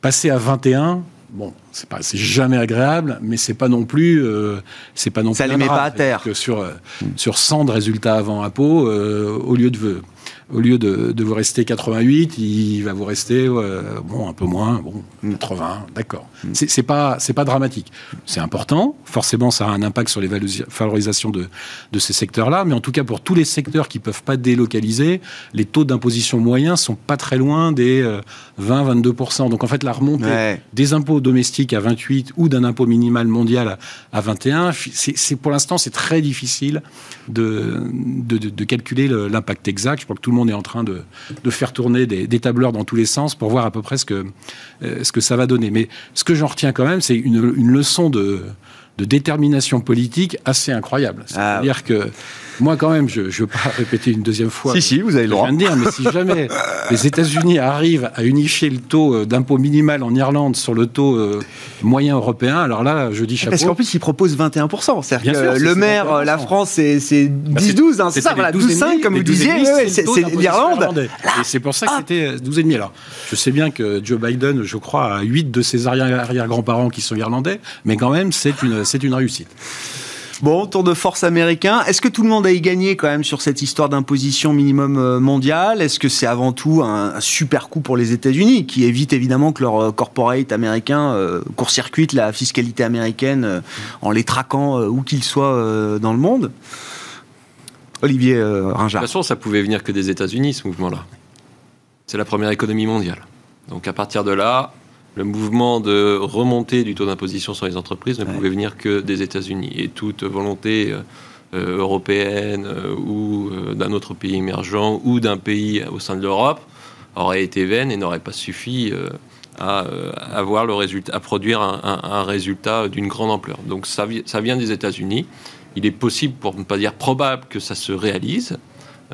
Passer à 21, bon, c'est pas, c'est jamais agréable, mais c'est pas non plus, euh, c'est pas non ça plus. Ça les met pas à terre. Que sur euh, mmh. sur 100 de résultats avant impôt, euh, au lieu de au lieu de, de, vous rester 88, il va vous rester euh, bon un peu moins, bon 80, d'accord. Mm. C'est pas c'est pas dramatique. C'est important. Forcément, ça a un impact sur les valorisations de de ces secteurs-là, mais en tout cas pour tous les secteurs qui peuvent pas délocaliser, les taux d'imposition moyens sont pas très loin des 20-22 Donc en fait, la remontée ouais. des impôts domestiques à 28 ou d'un impôt minimal mondial à 21, c'est pour l'instant c'est très difficile de, de, de, de calculer l'impact exact. Je crois que tout le monde est en train de, de faire tourner des, des, tableurs dans tous les sens pour voir à peu près ce que, euh, ce que ça va donner. Mais ce que j'en retiens quand même, c'est une, une leçon de, de détermination politique assez incroyable. C'est-à-dire ah, que moi, quand même, je ne veux pas répéter une deuxième fois. Si, si, vous avez le droit. de dire, mais si jamais les États-Unis arrivent à unifier le taux euh, d'impôt minimal en Irlande sur le taux euh, moyen européen, alors là, je dis chapeau. Parce qu'en plus, ils proposent 21%. C'est-à-dire que sûr, le maire, 21%. la France, c'est 10-12, hein, c'est ça, voilà, 12-5, comme vous disiez. c'est l'Irlande. Et c'est pour ça que c'était 12,5. Alors, je sais bien que Joe Biden, je crois, a 8 de ses arrière-grands-parents qui sont irlandais, mais quand même, c'est une, une réussite. Bon, tour de force américain. Est-ce que tout le monde a y gagné quand même sur cette histoire d'imposition minimum euh, mondiale? Est-ce que c'est avant tout un, super coup pour les États-Unis qui évite évidemment que leur euh, corporate américain euh, court-circuite la fiscalité américaine en les traquant où qu'ils soient dans le monde? Olivier Ringard. De toute façon, ça pouvait venir que des États-Unis, ce mouvement-là. C'est la première économie mondiale. Donc à partir de là, le mouvement de remontée du taux d'imposition sur les entreprises ne ouais. pouvait venir que des États-Unis. Et toute volonté euh, européenne euh, ou euh, d'un autre pays émergent ou d'un pays au sein de l'Europe aurait été vaine et n'aurait pas suffi euh, à avoir le résultat, à produire un, un, un résultat d'une grande ampleur. Donc ça, ça vient des États-Unis. Il est possible, pour ne pas dire probable, que ça se réalise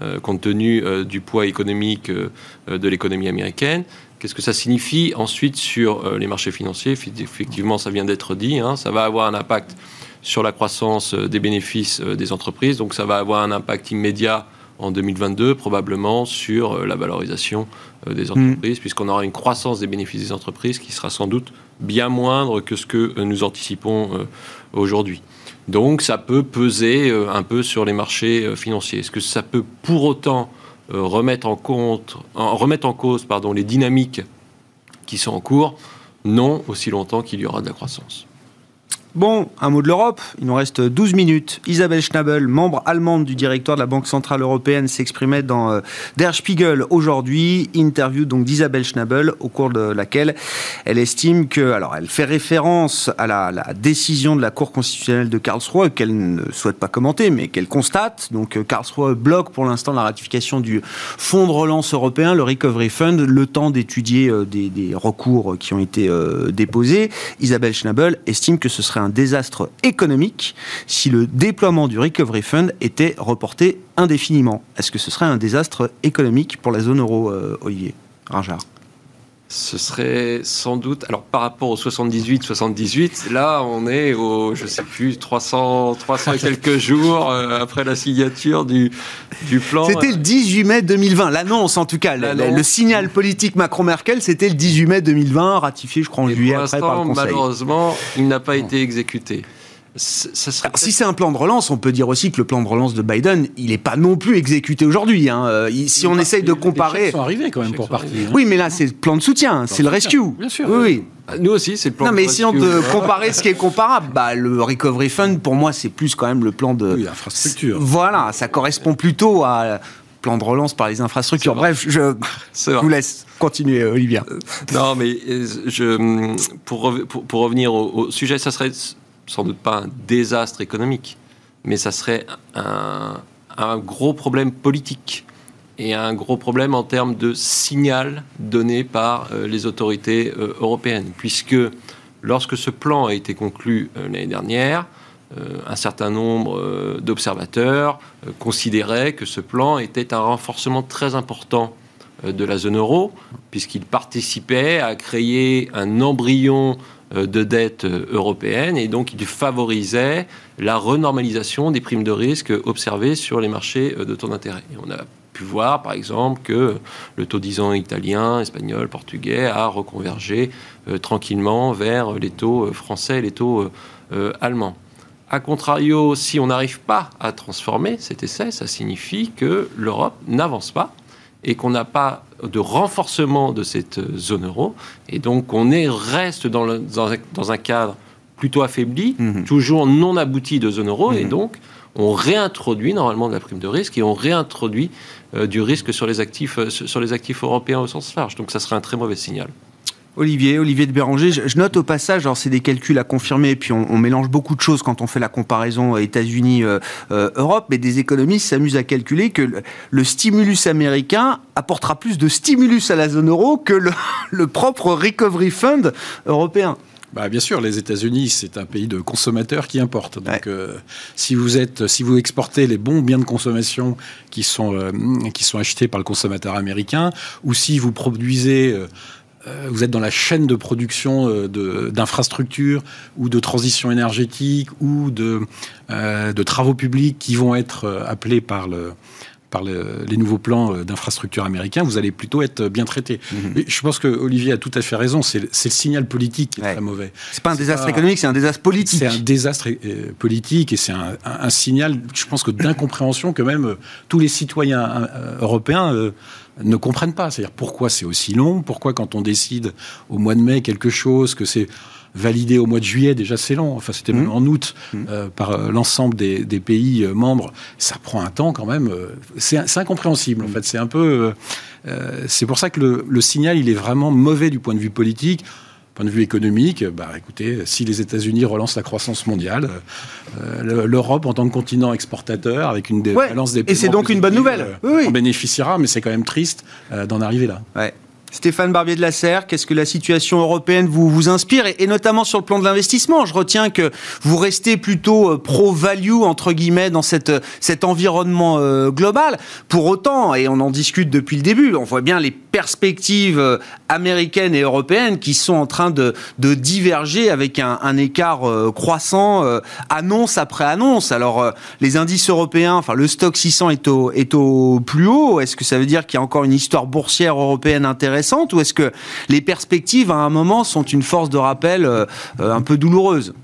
euh, compte tenu euh, du poids économique euh, de l'économie américaine. Qu'est-ce que ça signifie ensuite sur euh, les marchés financiers? Effectivement, ça vient d'être dit, hein, ça va avoir un impact sur la croissance euh, des bénéfices euh, des entreprises, donc ça va avoir un impact immédiat en 2022, probablement sur la valorisation des entreprises, mmh. puisqu'on aura une croissance des bénéfices des entreprises qui sera sans doute bien moindre que ce que nous anticipons aujourd'hui. Donc ça peut peser un peu sur les marchés financiers. Est-ce que ça peut pour autant remettre en compte, en, remettre en cause les dynamiques qui sont en cours, non aussi longtemps qu'il y aura de la croissance. Bon, un mot de l'Europe, il nous reste 12 minutes. Isabelle Schnabel, membre allemande du directoire de la Banque Centrale Européenne, s'exprimait dans euh, Der Spiegel aujourd'hui. Interview donc d'Isabelle Schnabel, au cours de laquelle elle estime que, alors elle fait référence à la, décision de la Cour constitutionnelle de Karlsruhe, qu'elle ne souhaite pas commenter, mais qu'elle constate. Donc euh, Karlsruhe bloque pour l'instant la ratification du fonds de relance européen, le Recovery Fund, le temps d'étudier euh, des, recours qui ont été déposés. Isabelle Schnabel estime que ce serait un désastre économique si le déploiement du Recovery Fund était reporté indéfiniment. Est-ce que ce serait un désastre économique pour la zone euro, euh, Olivier Ringard ce serait sans doute, alors par rapport au 78-78, là on est au, je sais plus, 300, 300 et quelques jours euh, après la signature du, du plan. C'était le 18 mai 2020, l'annonce en tout cas, le, signal politique Macron-Merkel, c'était le 18 mai 2020, ratifié je crois en juillet après par le Conseil. Malheureusement, il n'a pas été exécuté si c'est un plan de relance, on peut dire aussi que le plan de relance de Biden, il n'est pas non plus exécuté aujourd'hui. Hein. Euh, si on essaye de comparer, les sont arrivés quand même pour partir. Hein. Oui, mais là c'est le plan de soutien, c'est le rescue. Bien sûr. Oui, ah, Nous aussi, c'est le plan. Non, mais si on de comparer ce qui est comparable, bah, le recovery fund, pour moi, c'est plus quand même le plan de. Oui, infrastructure. Voilà, ça correspond plutôt à plan de relance par les infrastructures. Bref, je vous laisse continuer, Olivier. Euh, non, mais euh, je, pour, pour, revenir au, au, sujet, ça serait sans doute pas un désastre économique, mais ça serait un, gros problème politique et un gros problème en termes de signal donné par euh, les autorités euh, européennes, puisque lorsque ce plan a été conclu euh, l'année dernière, un certain nombre d'observateurs considéraient que ce plan était un renforcement très important de la zone euro, puisqu'il participait à créer un embryon de dette euh, européenne et donc il favorisait la renormalisation des primes de risque observées sur les marchés euh, de taux d'intérêt. On a pu voir par exemple que le taux 10 ans italien, espagnol, portugais a reconvergé tranquillement vers les taux français et les taux allemands. A contrario, si on n'arrive pas à transformer cet essai, ça signifie que l'Europe n'avance pas et qu'on n'a pas de renforcement de cette zone euro. Et donc, on est, reste dans, dans, un, cadre plutôt affaibli, mhm. toujours non abouti de zone euro. Et mhm. donc, on réintroduit normalement de la prime de risque et on réintroduit euh, du risque sur les, actifs, euh, sur les actifs européens au sens large. Donc, ça serait un très mauvais signal. Olivier, Olivier de Béranger, je, note au passage, alors c'est des calculs à confirmer, puis on, mélange beaucoup de choses quand on fait la comparaison États-Unis-Europe, euh, mais des économistes s'amusent à calculer que le, stimulus américain apportera plus de stimulus à la zone euro que le, propre Recovery Fund européen. Bah, bien sûr, les États-Unis, c'est un pays de consommateurs qui importent. Donc, euh, si vous êtes, si vous exportez les bons biens de consommation qui sont euh, qui sont achetés par le consommateur américain, ou si vous produisez euh, vous êtes dans la chaîne de production euh, d'infrastructures ou de transition énergétique ou de, euh, de travaux publics qui vont être appelés par le, par les nouveaux plans d'infrastructures américains, vous allez plutôt être bien traité. Mhm. Je pense que Olivier a tout à fait raison. C'est le signal politique qui est très mauvais. C'est pas un désastre économique, c'est un désastre politique. C'est un désastre politique et c'est un, un, signal, je pense que d'incompréhension que même tous les citoyens européens ne comprennent pas. C'est-à-dire pourquoi c'est aussi long, pourquoi quand on décide au mois de mai quelque chose, que c'est validé au mois de juillet, déjà c'est long, enfin c'était même mmh. en août mmh. euh, par euh, l'ensemble des, pays euh, membres, ça prend un temps quand même, c'est incompréhensible en mmh. fait, c'est un peu... c'est pour ça que le, le, signal, il est vraiment mauvais du point de vue politique point de vue économique, bah, écoutez, si les États-Unis relancent la croissance mondiale, euh, l'Europe en tant que continent exportateur, avec une balance des Et c'est donc une bonne nouvelle. On bénéficiera, mais c'est quand même triste euh, d'en arriver là. Ouais. Stéphane Barbier de la Serre, qu'est-ce que la situation européenne vous, vous inspire et, notamment sur le plan de l'investissement? Je retiens que vous restez plutôt euh, pro-value, entre guillemets, dans cette, cet environnement euh, global. Pour autant, et on en discute depuis le début, on voit bien les perspectives euh, américaines et européennes qui sont en train de, diverger avec un, un écart croissant, annonce après annonce. Alors, les indices européens, enfin le stock 600 est au, est au plus haut. Est-ce que ça veut dire qu'il y a encore une histoire boursière européenne intéressante ou est-ce que les perspectives à un moment sont une force de rappel euh, euh, un peu douloureuse?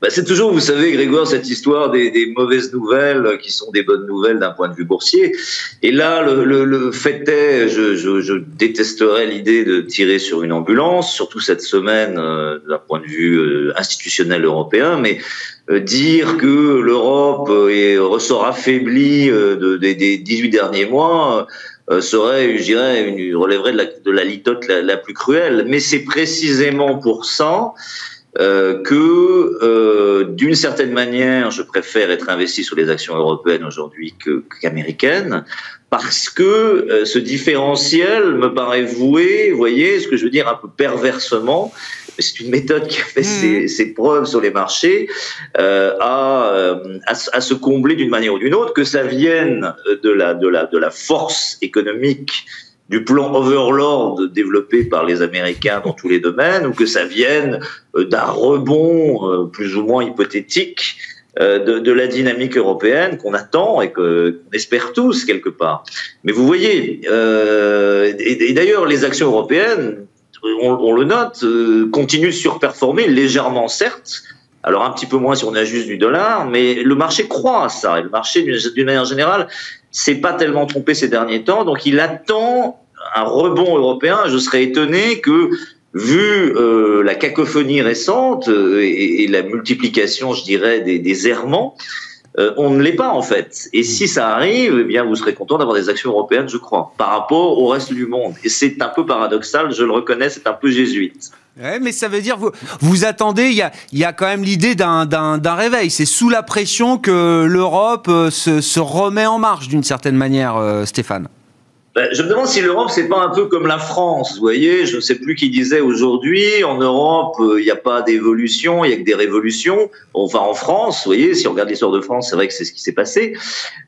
Bah, c'est toujours, vous savez, Grégoire, cette histoire des, mauvaises nouvelles qui sont des bonnes nouvelles d'un point de vue boursier. Et là, le, fait est, je, je, détesterais l'idée de tirer sur une ambulance, surtout cette semaine euh, d'un point de vue euh, institutionnel européen, mais euh, dire que l'Europe ressort affaiblie de, des 18 derniers mois serait, je dirais, une, relèverait de la, de la litote la, la plus cruelle. Mais c'est précisément pour ça euh, que euh, d'une certaine manière, je préfère être investi sur les actions européennes aujourd'hui qu'américaines, parce que euh, ce différentiel me paraît voué, vous voyez, ce que je veux dire un peu perversement, c'est une méthode qui a fait mmh. ses, ses, preuves sur les marchés, euh, à, euh, à, à, se combler d'une manière ou d'une autre, que ça vienne de la, de la, de la force économique du plan Overlord développé par les Américains dans tous les domaines, ou que ça vienne euh, d'un rebond euh, plus ou moins hypothétique euh, de, de la dynamique européenne qu'on attend et que qu'on espère tous quelque part. Mais vous voyez, euh, et, et d'ailleurs les actions européennes, on, on le note, euh, continuent de surperformer légèrement certes. Alors un petit peu moins si on ajuste du dollar, mais le marché croit à ça. Et le marché, d'une manière générale, s'est pas tellement trompé ces derniers temps, donc il attend un rebond européen. Je serais étonné que, vu euh, la cacophonie récente euh, et, et, la multiplication, je dirais, des, des errements, euh, on ne l'est pas en fait. Et si ça arrive, eh bien vous serez content d'avoir des actions européennes, je crois, par rapport au reste du monde. Et c'est un peu paradoxal, je le reconnais, c'est un peu jésuite. Ouais, mais ça veut dire vous vous attendez. Il y a, y a quand même l'idée d'un réveil. C'est sous la pression que l'Europe euh, se, se remet en marche d'une certaine manière, euh, Stéphane. Ben, je me demande si l'Europe c'est pas un peu comme la France. Vous voyez, je ne sais plus qui disait aujourd'hui en Europe il n'y a pas d'évolution, il y a que des révolutions. Enfin en France, vous voyez, si on regarde l'histoire de France, c'est vrai que c'est ce qui s'est passé.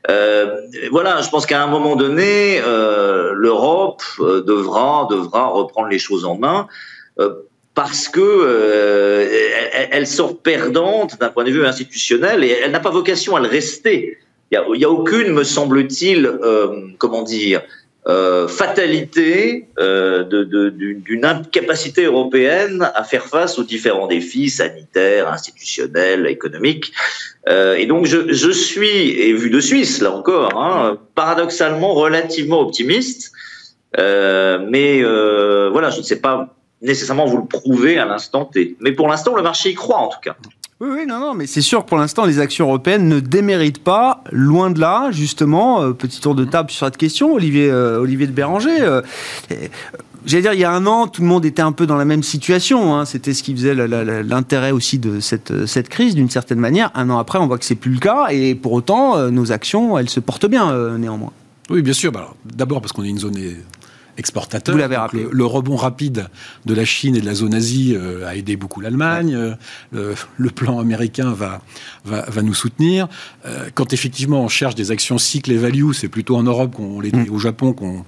Euh, voilà, je pense qu'à un moment donné, euh, l'Europe devra devra reprendre les choses en main. Euh, parce que euh, elle, sort perdante d'un point de vue institutionnel et elle n'a pas vocation à le rester. Il n'y a, a, aucune, me semble-t-il, euh, comment dire, euh, fatalité euh, d'une incapacité européenne à faire face aux différents défis sanitaires, institutionnels, économiques. Euh, et donc je, je, suis, et vu de Suisse là encore, hein, paradoxalement relativement optimiste. Euh, mais voilà, je ne sais pas nécessairement vous le prouver à l'instant T. Mais pour l'instant, le marché y croit en tout cas. Oui, oui, non, non, mais c'est sûr pour l'instant, les actions européennes ne déméritent pas, loin de là, justement. Euh, petit tour de table sur cette question, Olivier, euh, de Béranger. Euh, J'allais dire, il y a un an, tout le monde était un peu dans la même situation. Hein. C'était ce qui faisait l'intérêt aussi de cette, crise, d'une certaine manière. Un an après, on voit que c'est plus le cas, et pour autant, nos actions, elles se portent bien, néanmoins. Oui, bien sûr. Bah, D'abord parce qu'on est une zone Vous l'avez rappelé. Le, le, rebond rapide de la Chine et de la zone Asie euh, a aidé beaucoup l'Allemagne. Ouais. Euh, le, plan américain va, va, va nous soutenir. Euh, quand effectivement on cherche des actions cycle et value, c'est plutôt en Europe qu'on les, mm. au Japon qu'on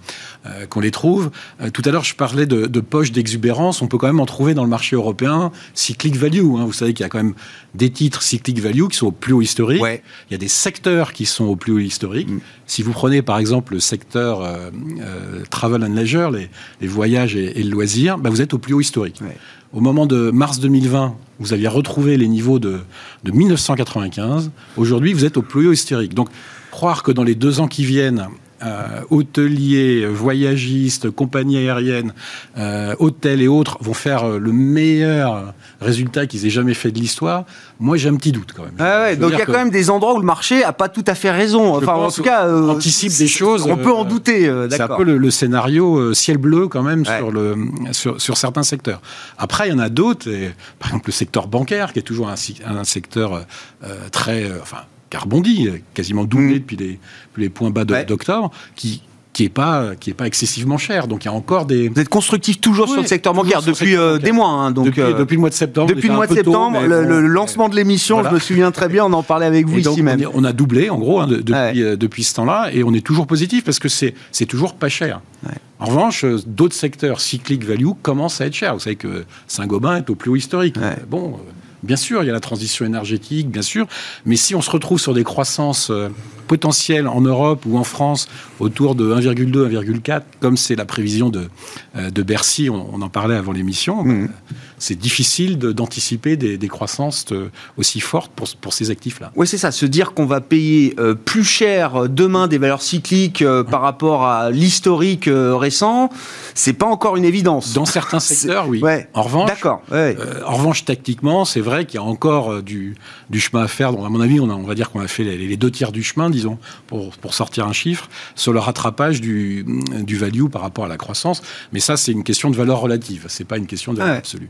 qu'on les trouve. Tout à l'heure, je parlais de, de poche d'exubérance. On peut quand même en trouver dans le marché européen cyclique value. Hein. Vous savez qu'il y a quand même des titres cyclique value qui sont au plus haut historique. Ouais. Il y a des secteurs qui sont au plus haut historique. Mm. Si vous prenez par exemple le secteur euh, euh, travel and leisure, les, les voyages et, et, le loisir, bah, vous êtes au plus haut historique. Ouais. Au moment de mars 2020, vous aviez retrouvé les niveaux de, de 1995. Aujourd'hui, vous êtes au plus haut historique. Donc, croire que dans les deux ans qui viennent, euh, hôteliers, voyagistes, compagnies aériennes, euh, hôtels et autres vont faire euh, le meilleur résultat qu'ils aient jamais fait de l'histoire, moi j'ai un petit doute quand même. Ah ouais, donc il y a quand même des endroits où le marché a pas tout à fait raison. Enfin, en tout cas, euh, anticipe des choses. On peut en douter. C'est un peu le, le, scénario ciel bleu quand même ouais. sur, le, sur, sur, certains secteurs. Après, il y en a d'autres. Par exemple, le secteur bancaire qui est toujours un, un secteur très, enfin qui a rebondi, quasiment doublé mmh. depuis, les, points bas d'octobre, ouais. qui, qui est pas qui est pas excessivement cher. Donc il y a encore des. Vous êtes constructif toujours oui, sur le secteur bancaire depuis secteur euh, des mois. Hein, donc depuis, euh, depuis, le mois de septembre. Depuis le mois de septembre, tôt, le, bon, le, lancement de l'émission, voilà. je me souviens très bien, on en parlait avec vous et ici donc, même. On, a doublé en gros hein, de, depuis, ouais. euh, depuis ce temps-là et on est toujours positif parce que c'est c'est toujours pas cher. Ouais. En revanche, euh, d'autres secteurs cycliques value commencent à être chers. Vous savez que Saint-Gobain est au plus haut historique. Bon. Bien sûr, il y a la transition énergétique, bien sûr, mais si on se retrouve sur des croissances euh, potentiel en Europe ou en France autour de 1,2, 1,4, comme c'est la prévision de, euh, de Bercy, on, en parlait avant l'émission, mmh. c'est difficile d'anticiper des, des, croissances euh, aussi fortes pour, pour ces actifs-là. Oui, c'est ça, se dire qu'on va payer euh, plus cher demain des valeurs cycliques par rapport à l'historique récent, c'est pas encore une évidence. Dans certains secteurs, oui. Ouais. En revanche, D'accord. en revanche, tactiquement, c'est vrai qu'il y a encore du, du, chemin à faire. Donc, à mon avis, on, a, on va dire qu'on a fait les, les, deux tiers du chemin, disons, pour, pour sortir un chiffre, sur le rattrapage du, du value par rapport à la croissance. Mais ça, c'est une question de valeur relative. C'est pas une question de valeur absolue.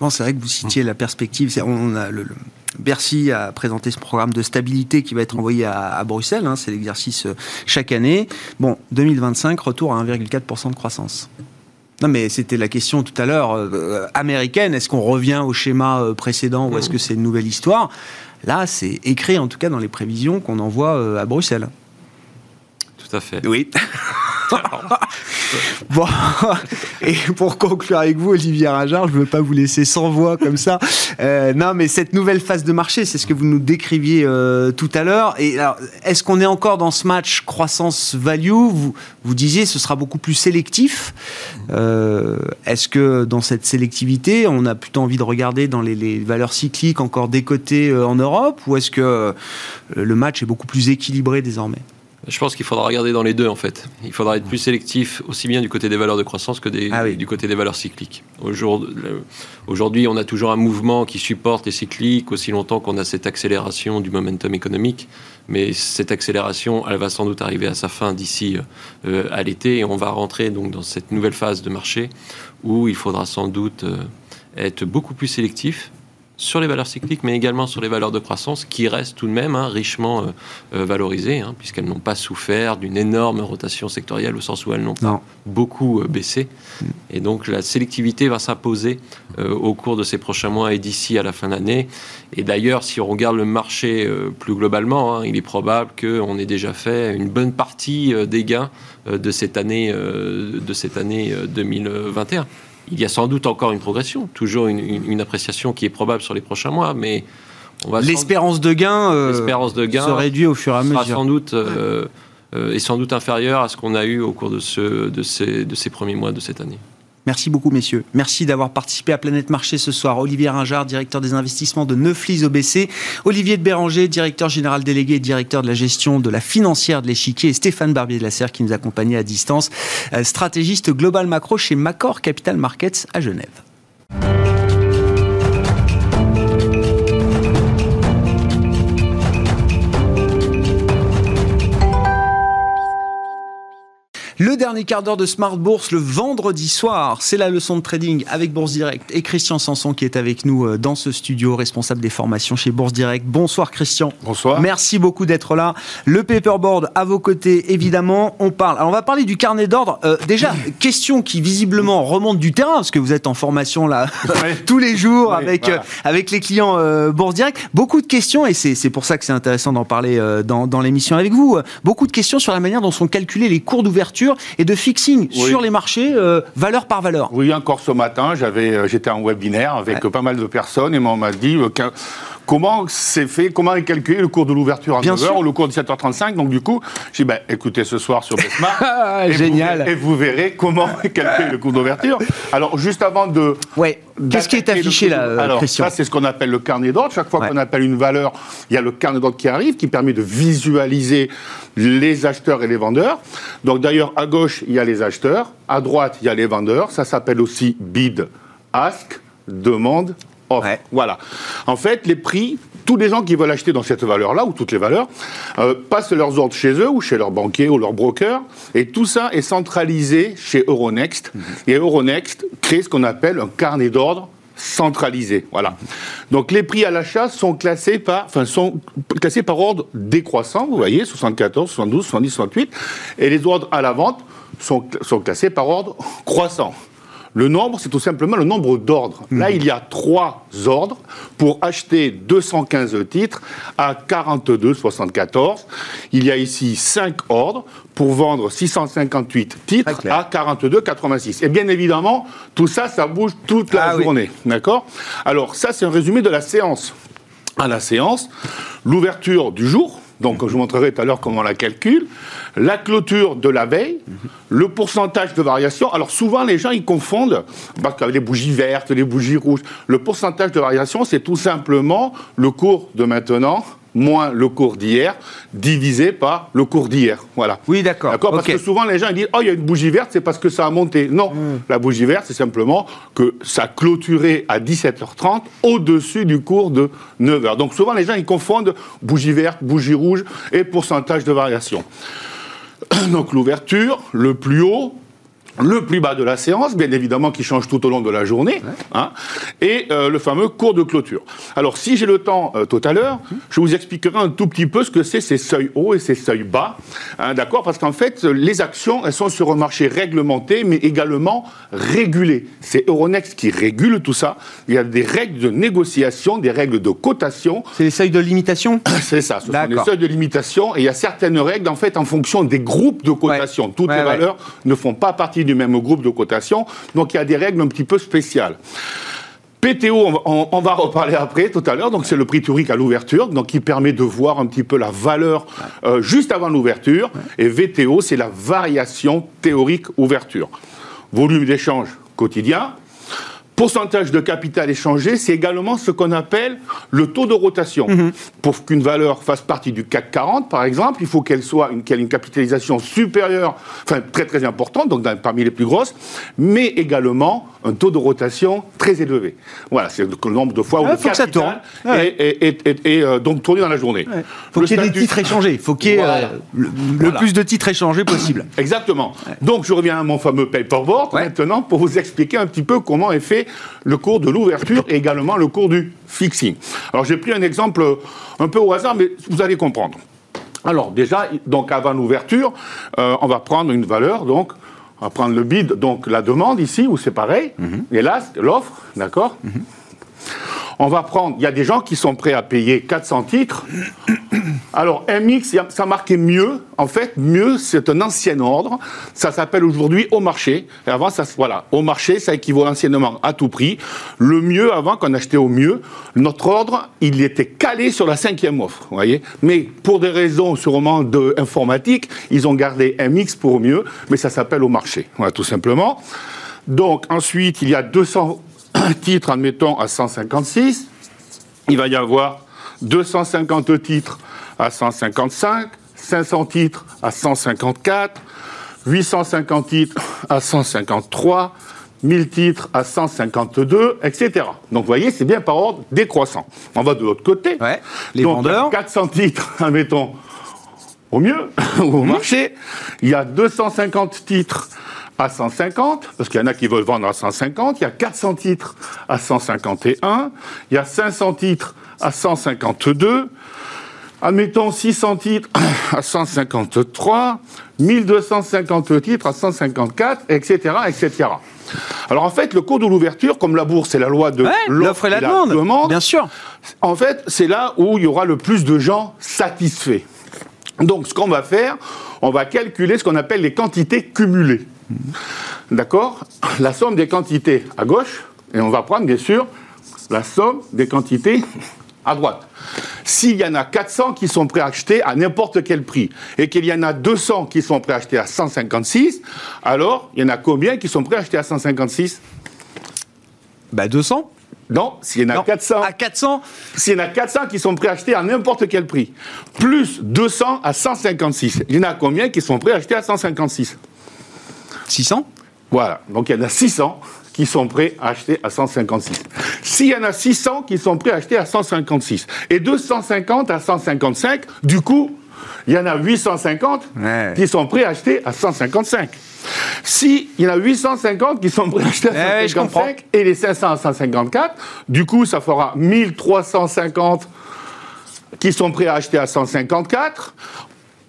Bon, c'est vrai que vous citiez la perspective. On a le, Bercy a présenté ce programme de stabilité qui va être envoyé à, Bruxelles. Hein, c'est l'exercice euh, chaque année. Bon, 2025, retour à 1,4% de croissance. Non, mais c'était la question tout à l'heure euh, américaine. Est-ce qu'on revient au schéma euh, précédent ou est-ce que c'est une nouvelle histoire? Là, c'est écrit en tout cas dans les prévisions qu'on envoie à Bruxelles. Tout à fait. Oui. bon, et pour conclure avec vous, Olivier Rajard, je ne veux pas vous laisser sans voix comme ça. Euh, non, mais cette nouvelle phase de marché, c'est ce que vous nous décriviez euh, tout à l'heure. Et alors, est-ce qu'on est encore dans ce match croissance-value vous, vous disiez ce sera beaucoup plus sélectif. Euh, est-ce que dans cette sélectivité, on a plutôt envie de regarder dans les, les valeurs cycliques encore décotées en Europe? Ou est-ce que le match est beaucoup plus équilibré désormais? Je pense qu'il faudra regarder dans les deux en fait. Il faudra être plus sélectif aussi bien du côté des valeurs de croissance que ah du côté des valeurs cycliques. Aujourd'hui, on a toujours un mouvement qui supporte les cycliques aussi longtemps qu'on a cette accélération du momentum économique. Mais cette accélération, elle va sans doute arriver à sa fin d'ici euh, à l'été et on va rentrer donc dans cette nouvelle phase de marché où il faudra sans doute euh, être beaucoup plus sélectif sur les valeurs cycliques, mais également sur les valeurs de croissance qui restent tout de même hein, richement euh, euh, valorisées, hein, puisqu'elles n'ont pas souffert d'une énorme rotation sectorielle au sens où elles n'ont pas beaucoup euh, baissé. Et donc la sélectivité va s'imposer au cours de ces prochains mois et d'ici à la fin d'année. Et d'ailleurs, si on regarde le marché plus globalement, hein, il est probable qu'on ait déjà fait une bonne partie des gains de cette année, de cette année 2021 il y a sans doute encore une progression, toujours une, appréciation qui est probable sur les prochains mois, mais l'espérance de gain, euh, de gain se réduit au fur et à mesure. Sans doute, euh, euh, est sans doute inférieure à ce qu'on a eu au cours de, ce, de, ces, de ces premiers mois de cette année. Merci beaucoup, messieurs. Merci d'avoir participé à Planète Marché ce soir. Olivier Ringard, directeur des investissements de Neuflis OBC. Olivier de Béranger, directeur général délégué et directeur de la gestion de la financière de l'échiquier. Et Stéphane Barbier de la Serre qui nous accompagnait à distance, euh, stratégiste global macro chez Macor Capital Markets à Genève. Le dernier quart d'heure de Smart Bourse le vendredi soir, c'est la leçon de trading avec Bourse Direct et Christian Sanson qui est avec nous euh, dans ce studio, responsable des formations chez Bourse Direct. Bonsoir Christian. Bonsoir. Merci beaucoup d'être là. Le paperboard à vos côtés, évidemment. On parle. Alors on va parler du carnet d'ordre. Euh, déjà, question qui visiblement remonte du terrain parce que vous êtes en formation là tous les jours avec euh, avec les clients Bourse Direct. Beaucoup de questions et c'est pour ça que c'est intéressant d'en parler dans, dans l'émission avec vous. Beaucoup de questions sur la manière dont sont calculés les cours d'ouverture et de fixing sur les marchés, euh, valeur par valeur. Oui, encore ce matin, j'avais, euh, j'étais en webinaire avec pas mal de personnes et on m'a dit euh, comment c'est fait, comment est calculé le cours de l'ouverture à 9h ou le cours de 7h35. Donc du coup, j'ai dit, ben, écoutez ce soir sur Besmart. Génial. et vous verrez comment est calculé le cours d'ouverture. Alors juste avant de... Ouais. Qu'est-ce qui est affiché là, Alors, Christian ça, c'est ce qu'on appelle le carnet d'ordre. Chaque fois qu'on appelle une valeur, il y a le carnet d'ordre qui arrive, qui permet de visualiser les acheteurs et les vendeurs. Donc d'ailleurs, à gauche, il y a les acheteurs, à droite, il y a les vendeurs. Ça s'appelle aussi bid, ask, demande, offre. Voilà. En fait, les prix, tous les gens qui veulent acheter dans cette valeur-là, ou toutes les valeurs, euh, passent leurs ordres chez eux, ou chez leur banquier, ou leur broker, et tout ça est centralisé chez Euronext. Mhm. Et Euronext crée ce qu'on appelle un carnet d'ordre centralisé. Voilà. Donc les prix à l'achat sont classés par, enfin, sont classés par ordre décroissant, vous voyez, 74, 72, 70, 68, et les ordres à la vente sont, sont classés par ordre croissant. Le nombre, c'est tout simplement le nombre d'ordres. Mhm. Là, il y a trois ordres pour acheter 215 titres à 42,74. Il y a ici cinq ordres pour vendre 658 titres à 42,86. Et bien évidemment, tout ça, ça bouge toute la ah journée. D'accord? Alors, ça, c'est un résumé de la séance. À la séance, l'ouverture du jour, donc je vous montrerai tout à l'heure comment on la calcule, la clôture de la veille, le pourcentage de variation. Alors souvent les gens ils confondent, parce qu'avec les bougies vertes, les bougies rouges, le pourcentage de variation c'est tout simplement le cours de maintenant moins le cours d'hier, divisé par le cours d'hier. Voilà. Oui, d'accord. D'accord Parce que souvent, les gens disent Oh, il y a une bougie verte, c'est parce que ça a monté. Non, hmm. la bougie verte, c'est simplement que ça a clôturé à 17h30 au-dessus du cours de 9h. Donc souvent, les gens, ils confondent bougie verte, bougie rouge et pourcentage de variation. Donc l'ouverture, le plus haut, le plus bas de la séance, bien évidemment, qui change tout au long de la journée, hein, et euh, le fameux cours de clôture. Alors, si j'ai le temps euh, tout à l'heure, je vous expliquerai un tout petit peu ce que c'est ces seuils hauts et ces seuils bas, hein, d'accord Parce qu'en fait, les actions, elles sont sur un marché réglementé, mais également régulé. C'est Euronext qui régule tout ça. Il y a des règles de négociation, des règles de cotation. C'est les seuils de limitation C'est ça, ce sont les seuils de limitation, et il y a certaines règles, en fait, en fonction des groupes de cotation. Toutes les valeurs ne font pas partie du même groupe de cotation. Donc il y a des règles un petit peu spéciales. PTO, on, va reparler après, tout à l'heure. Donc, c'est le prix théorique à l'ouverture, donc qui permet de voir un petit peu la valeur euh, juste avant l'ouverture. Et VTO, c'est la variation théorique ouverture. Volume d'échange quotidien, pourcentage de capital échangé, c'est également ce qu'on appelle le taux de rotation. Mhm. Pour qu'une valeur fasse partie du CAC 40, par exemple, il faut qu'elle soit une, ait une capitalisation supérieure, enfin très très importante, donc parmi les plus grosses, mais également un taux de rotation très élevé. Voilà, c'est le nombre de fois où le capital est, euh, donc tourné dans la journée. Il faut qu'il y ait des titres échangés, il faut qu'il y ait euh, le, plus de titres échangés possible. Exactement. Donc je reviens à mon fameux paperboard maintenant pour vous expliquer un petit peu comment est fait le cours de l'ouverture et également le cours du fixing. Alors j'ai pris un exemple un peu au hasard, mais vous allez comprendre. Alors déjà, donc avant l'ouverture, euh, on va prendre une valeur, donc on va prendre le bid, donc la demande ici, où c'est pareil, mhm. et là, l'offre, d'accord mhm. On va prendre, il y a des gens qui sont prêts à payer 400 titres. Alors, MX, ça marquait mieux. En fait, mieux, c'est un ancien ordre. Ça s'appelle aujourd'hui au marché. Et avant, ça, voilà, au marché, ça équivaut anciennement à tout prix. Le mieux, avant qu'on achetait au mieux, notre ordre, il était calé sur la cinquième offre, vous voyez. Mais pour des raisons sûrement de informatique, ils ont gardé MX pour mieux, mais ça s'appelle au marché. Voilà, tout simplement. Donc, ensuite, il y a 200 titres, admettons, à 156. Il va y avoir 250 titres à 155, 500 titres à 154, 850 titres à 153, 1000 titres à 152, etc. Donc vous voyez, c'est bien par ordre décroissant. On va de l'autre côté. les Donc, vendeurs. 400 titres, admettons, au mieux, au mhm. marché. Il y a 250 titres à 150, parce qu'il y en a qui veulent vendre à 150, il y a 400 titres à 151, il y a 500 titres à 152, admettons 600 titres à 153, 1250 titres à 154, etc., etc. Alors en fait, le cours de l'ouverture, comme la bourse, c'est la loi de l'offre et la, demande, bien sûr. En fait, c'est là où il y aura le plus de gens satisfaits. Donc, ce qu'on va faire, on va calculer ce qu'on appelle les quantités cumulées. D'accord. La somme des quantités à gauche, et on va prendre bien sûr la somme des quantités à droite. S'il y en a 400 qui sont prêts à acheter à n'importe quel prix et qu'il y en a 200 qui sont prêts à acheter à 156, alors il y en a combien qui sont prêts à acheter à 156 Bah 200 non, s'il y en a 400. À 400 S'il y en a 400 qui sont prêts à acheter à n'importe quel prix, plus 200 à 156, il y en a combien qui sont prêts à acheter à 156 600 Voilà. Donc il y en a 600 qui sont prêts à acheter à 156. S'il y en a 600 qui sont prêts à acheter à 156 et 250 à 155, du coup, il y en a 850 qui sont prêts à acheter à 155. S'il y en a 850 qui sont prêts à acheter à 155 et les 500 à 154, du coup, ça fera 1350 qui sont prêts à acheter à 154.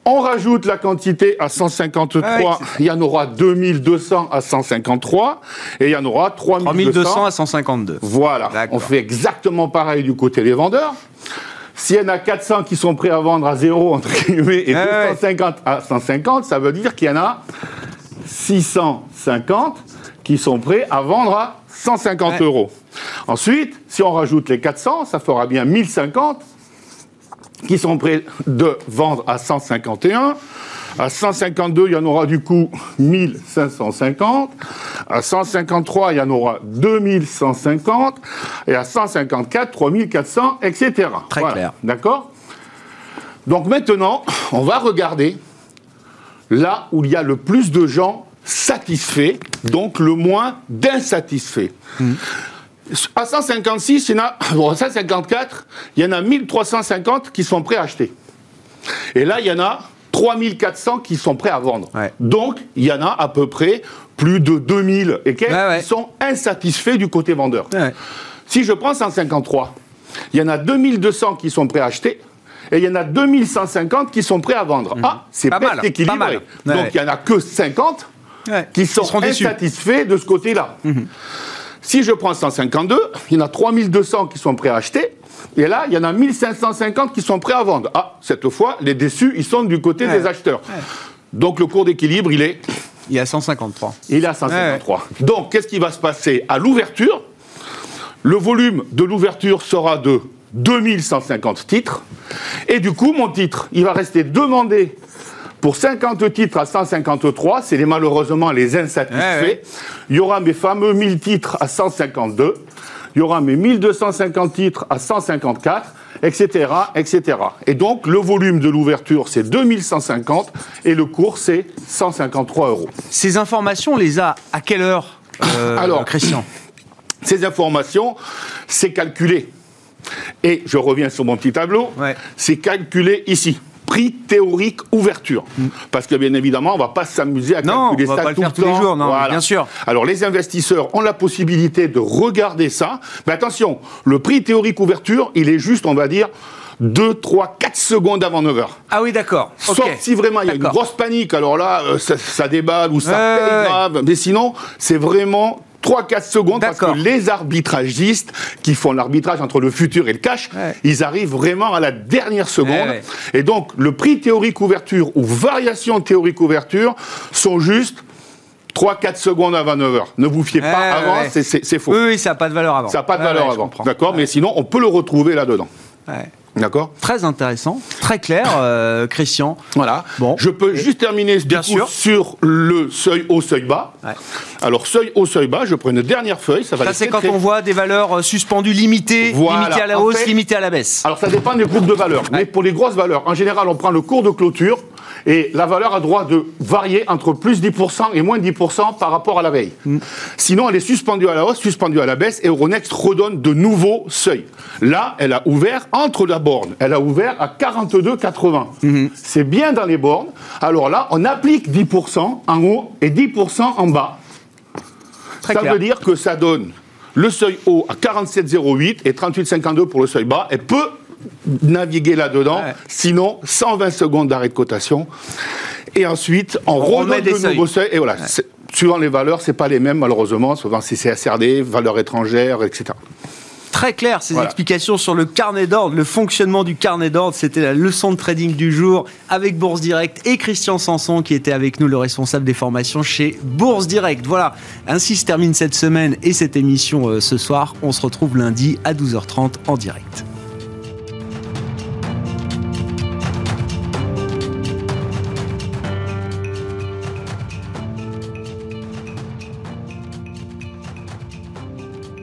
On rajoute la quantité à 153, ah il y en aura 2200 à 153, et il y en aura 3200 à 152. Voilà, on fait exactement pareil du côté des vendeurs. S'il y en a 400 qui sont prêts à vendre à zéro, entre guillemets, et 250 à 150, ça veut dire qu'il y en a 650 qui sont prêts à vendre à 150 euros. Ensuite, si on rajoute les 400, ça fera bien 1050 qui sont prêts de vendre à 151. À 152, il y en aura du coup 1550. À 153, il y en aura 2150. Et à 154, 3400, etc. Très clair. D'accord? Donc maintenant, on va regarder là où il y a le plus de gens satisfaits, donc le moins d'insatisfaits. Hmm. À 156, il y en a, bon, à 154, il y en a 1350 qui sont prêts à acheter. Et là, il y en a 3400 qui sont prêts à vendre. Ouais. Donc, il y en a à peu près plus de 2000 et quelques Ouais, ouais. qui sont insatisfaits du côté vendeur. Si je prends 153, il y en a 2200 qui sont prêts à acheter. Et il y en a 2150 qui sont prêts à vendre. Ah, c'est Mhm. Pas mal, équilibré. pas mal. Ouais. Donc il y en a que 50 Ouais. qui sont déçus. Mhm. insatisfaits de ce côté-là. Si je prends 152, il y en a 3200 qui sont prêts à acheter. Et là, il y en a 1550 qui sont prêts à vendre. Ah, cette fois, les déçus, ils sont du côté Ouais. des acheteurs. Donc le cours d'équilibre, il est, Il est à 153. il est à 153. Donc, qu'est-ce qui va se passer à l'ouverture? Le volume de l'ouverture sera de 2150 titres. Et du coup, mon titre, il va rester demandé pour 50 titres à 153. C'est les, malheureusement les insatisfaits. Ouais, ouais. Il y aura mes fameux 1000 titres à 152. Il y aura mes 1250 titres à 154, etc., etc. Et donc, le volume de l'ouverture, c'est 2150 et le cours, c'est 153 euros. Ces informations, on les a à quelle heure, euh, Alors, Christian Ces informations, c'est calculé. Et je reviens sur mon petit tableau. Ouais. C'est calculé ici. Prix théorique ouverture. Parce que bien évidemment, on ne va pas s'amuser à Mm. Non, calculer on va ça pas le tout faire le tous les temps. jours, non, bien sûr. Alors les investisseurs ont la possibilité de regarder ça. Mais attention, le prix théorique ouverture, il est juste, on va dire, 2, 3, 4 secondes avant 9 heures. Ah oui, d'accord. Sauf si vraiment il y a une grosse panique, alors là, euh, ça, ça déballe ou ça Ouais, paye ouais. grave. Mais sinon, c'est vraiment 3-4 secondes parce que les arbitragistes qui font l'arbitrage entre le futur et le cash, Ouais. ils arrivent vraiment à la dernière seconde. Ouais. Et donc, le prix théorique ouverture ou variation théorique ouverture sont juste 3-4 secondes avant 9 heures. Ne vous fiez pas ouais, avant, ouais. c'est- faux. Oui, oui, ça n'a pas de valeur avant. Ça n'a pas de Ouais, valeur avant. D'accord? Mais sinon, on peut le retrouver là-dedans. D'accord Très intéressant, très clair, euh, Christian. Voilà. Bon. Je peux juste terminer Bien coup, sûr. sur le seuil haut, seuil bas. Ouais. Alors, seuil haut, seuil bas, je prends une dernière feuille. Ça va Ça, aller c'est quand très- on voit des valeurs euh, suspendues limitées, Voilà. limitées à la En hausse, fait- limitées à la baisse. Alors, ça dépend des groupes de valeurs. Mais pour les grosses valeurs, en général, on prend le cours de clôture et la valeur a droit de varier entre plus 10% et moins 10% par rapport à la veille. Mm. Sinon, elle est suspendue à la hausse, suspendue à la baisse et Euronext redonne de nouveaux seuils. Là, elle a ouvert entre la borne. Elle a ouvert à 42,80. Mm-hmm. C'est bien dans les bornes. Alors là, on applique 10% en haut et 10% en bas. Très ça clair. veut dire que ça donne le seuil haut à 47,08 et 38,52 pour le seuil bas. Elle peut naviguer là-dedans. Ouais. Sinon, 120 secondes d'arrêt de cotation. Et ensuite, on, remet redonne des de nouveaux seuils. Et voilà. C'est- Suivant les valeurs, c'est pas les mêmes malheureusement. Souvent c'est CSRD, valeurs étrangères, etc. Très clair, ces Voilà. explications sur le carnet d'ordre, le fonctionnement du carnet d'ordre. C'était la leçon de trading du jour avec Bourse Direct et Christian Sanson qui était avec nous, le responsable des formations chez Bourse Direct. Voilà, ainsi se termine cette semaine et cette émission euh, ce soir. On se retrouve lundi à 12h30 en direct.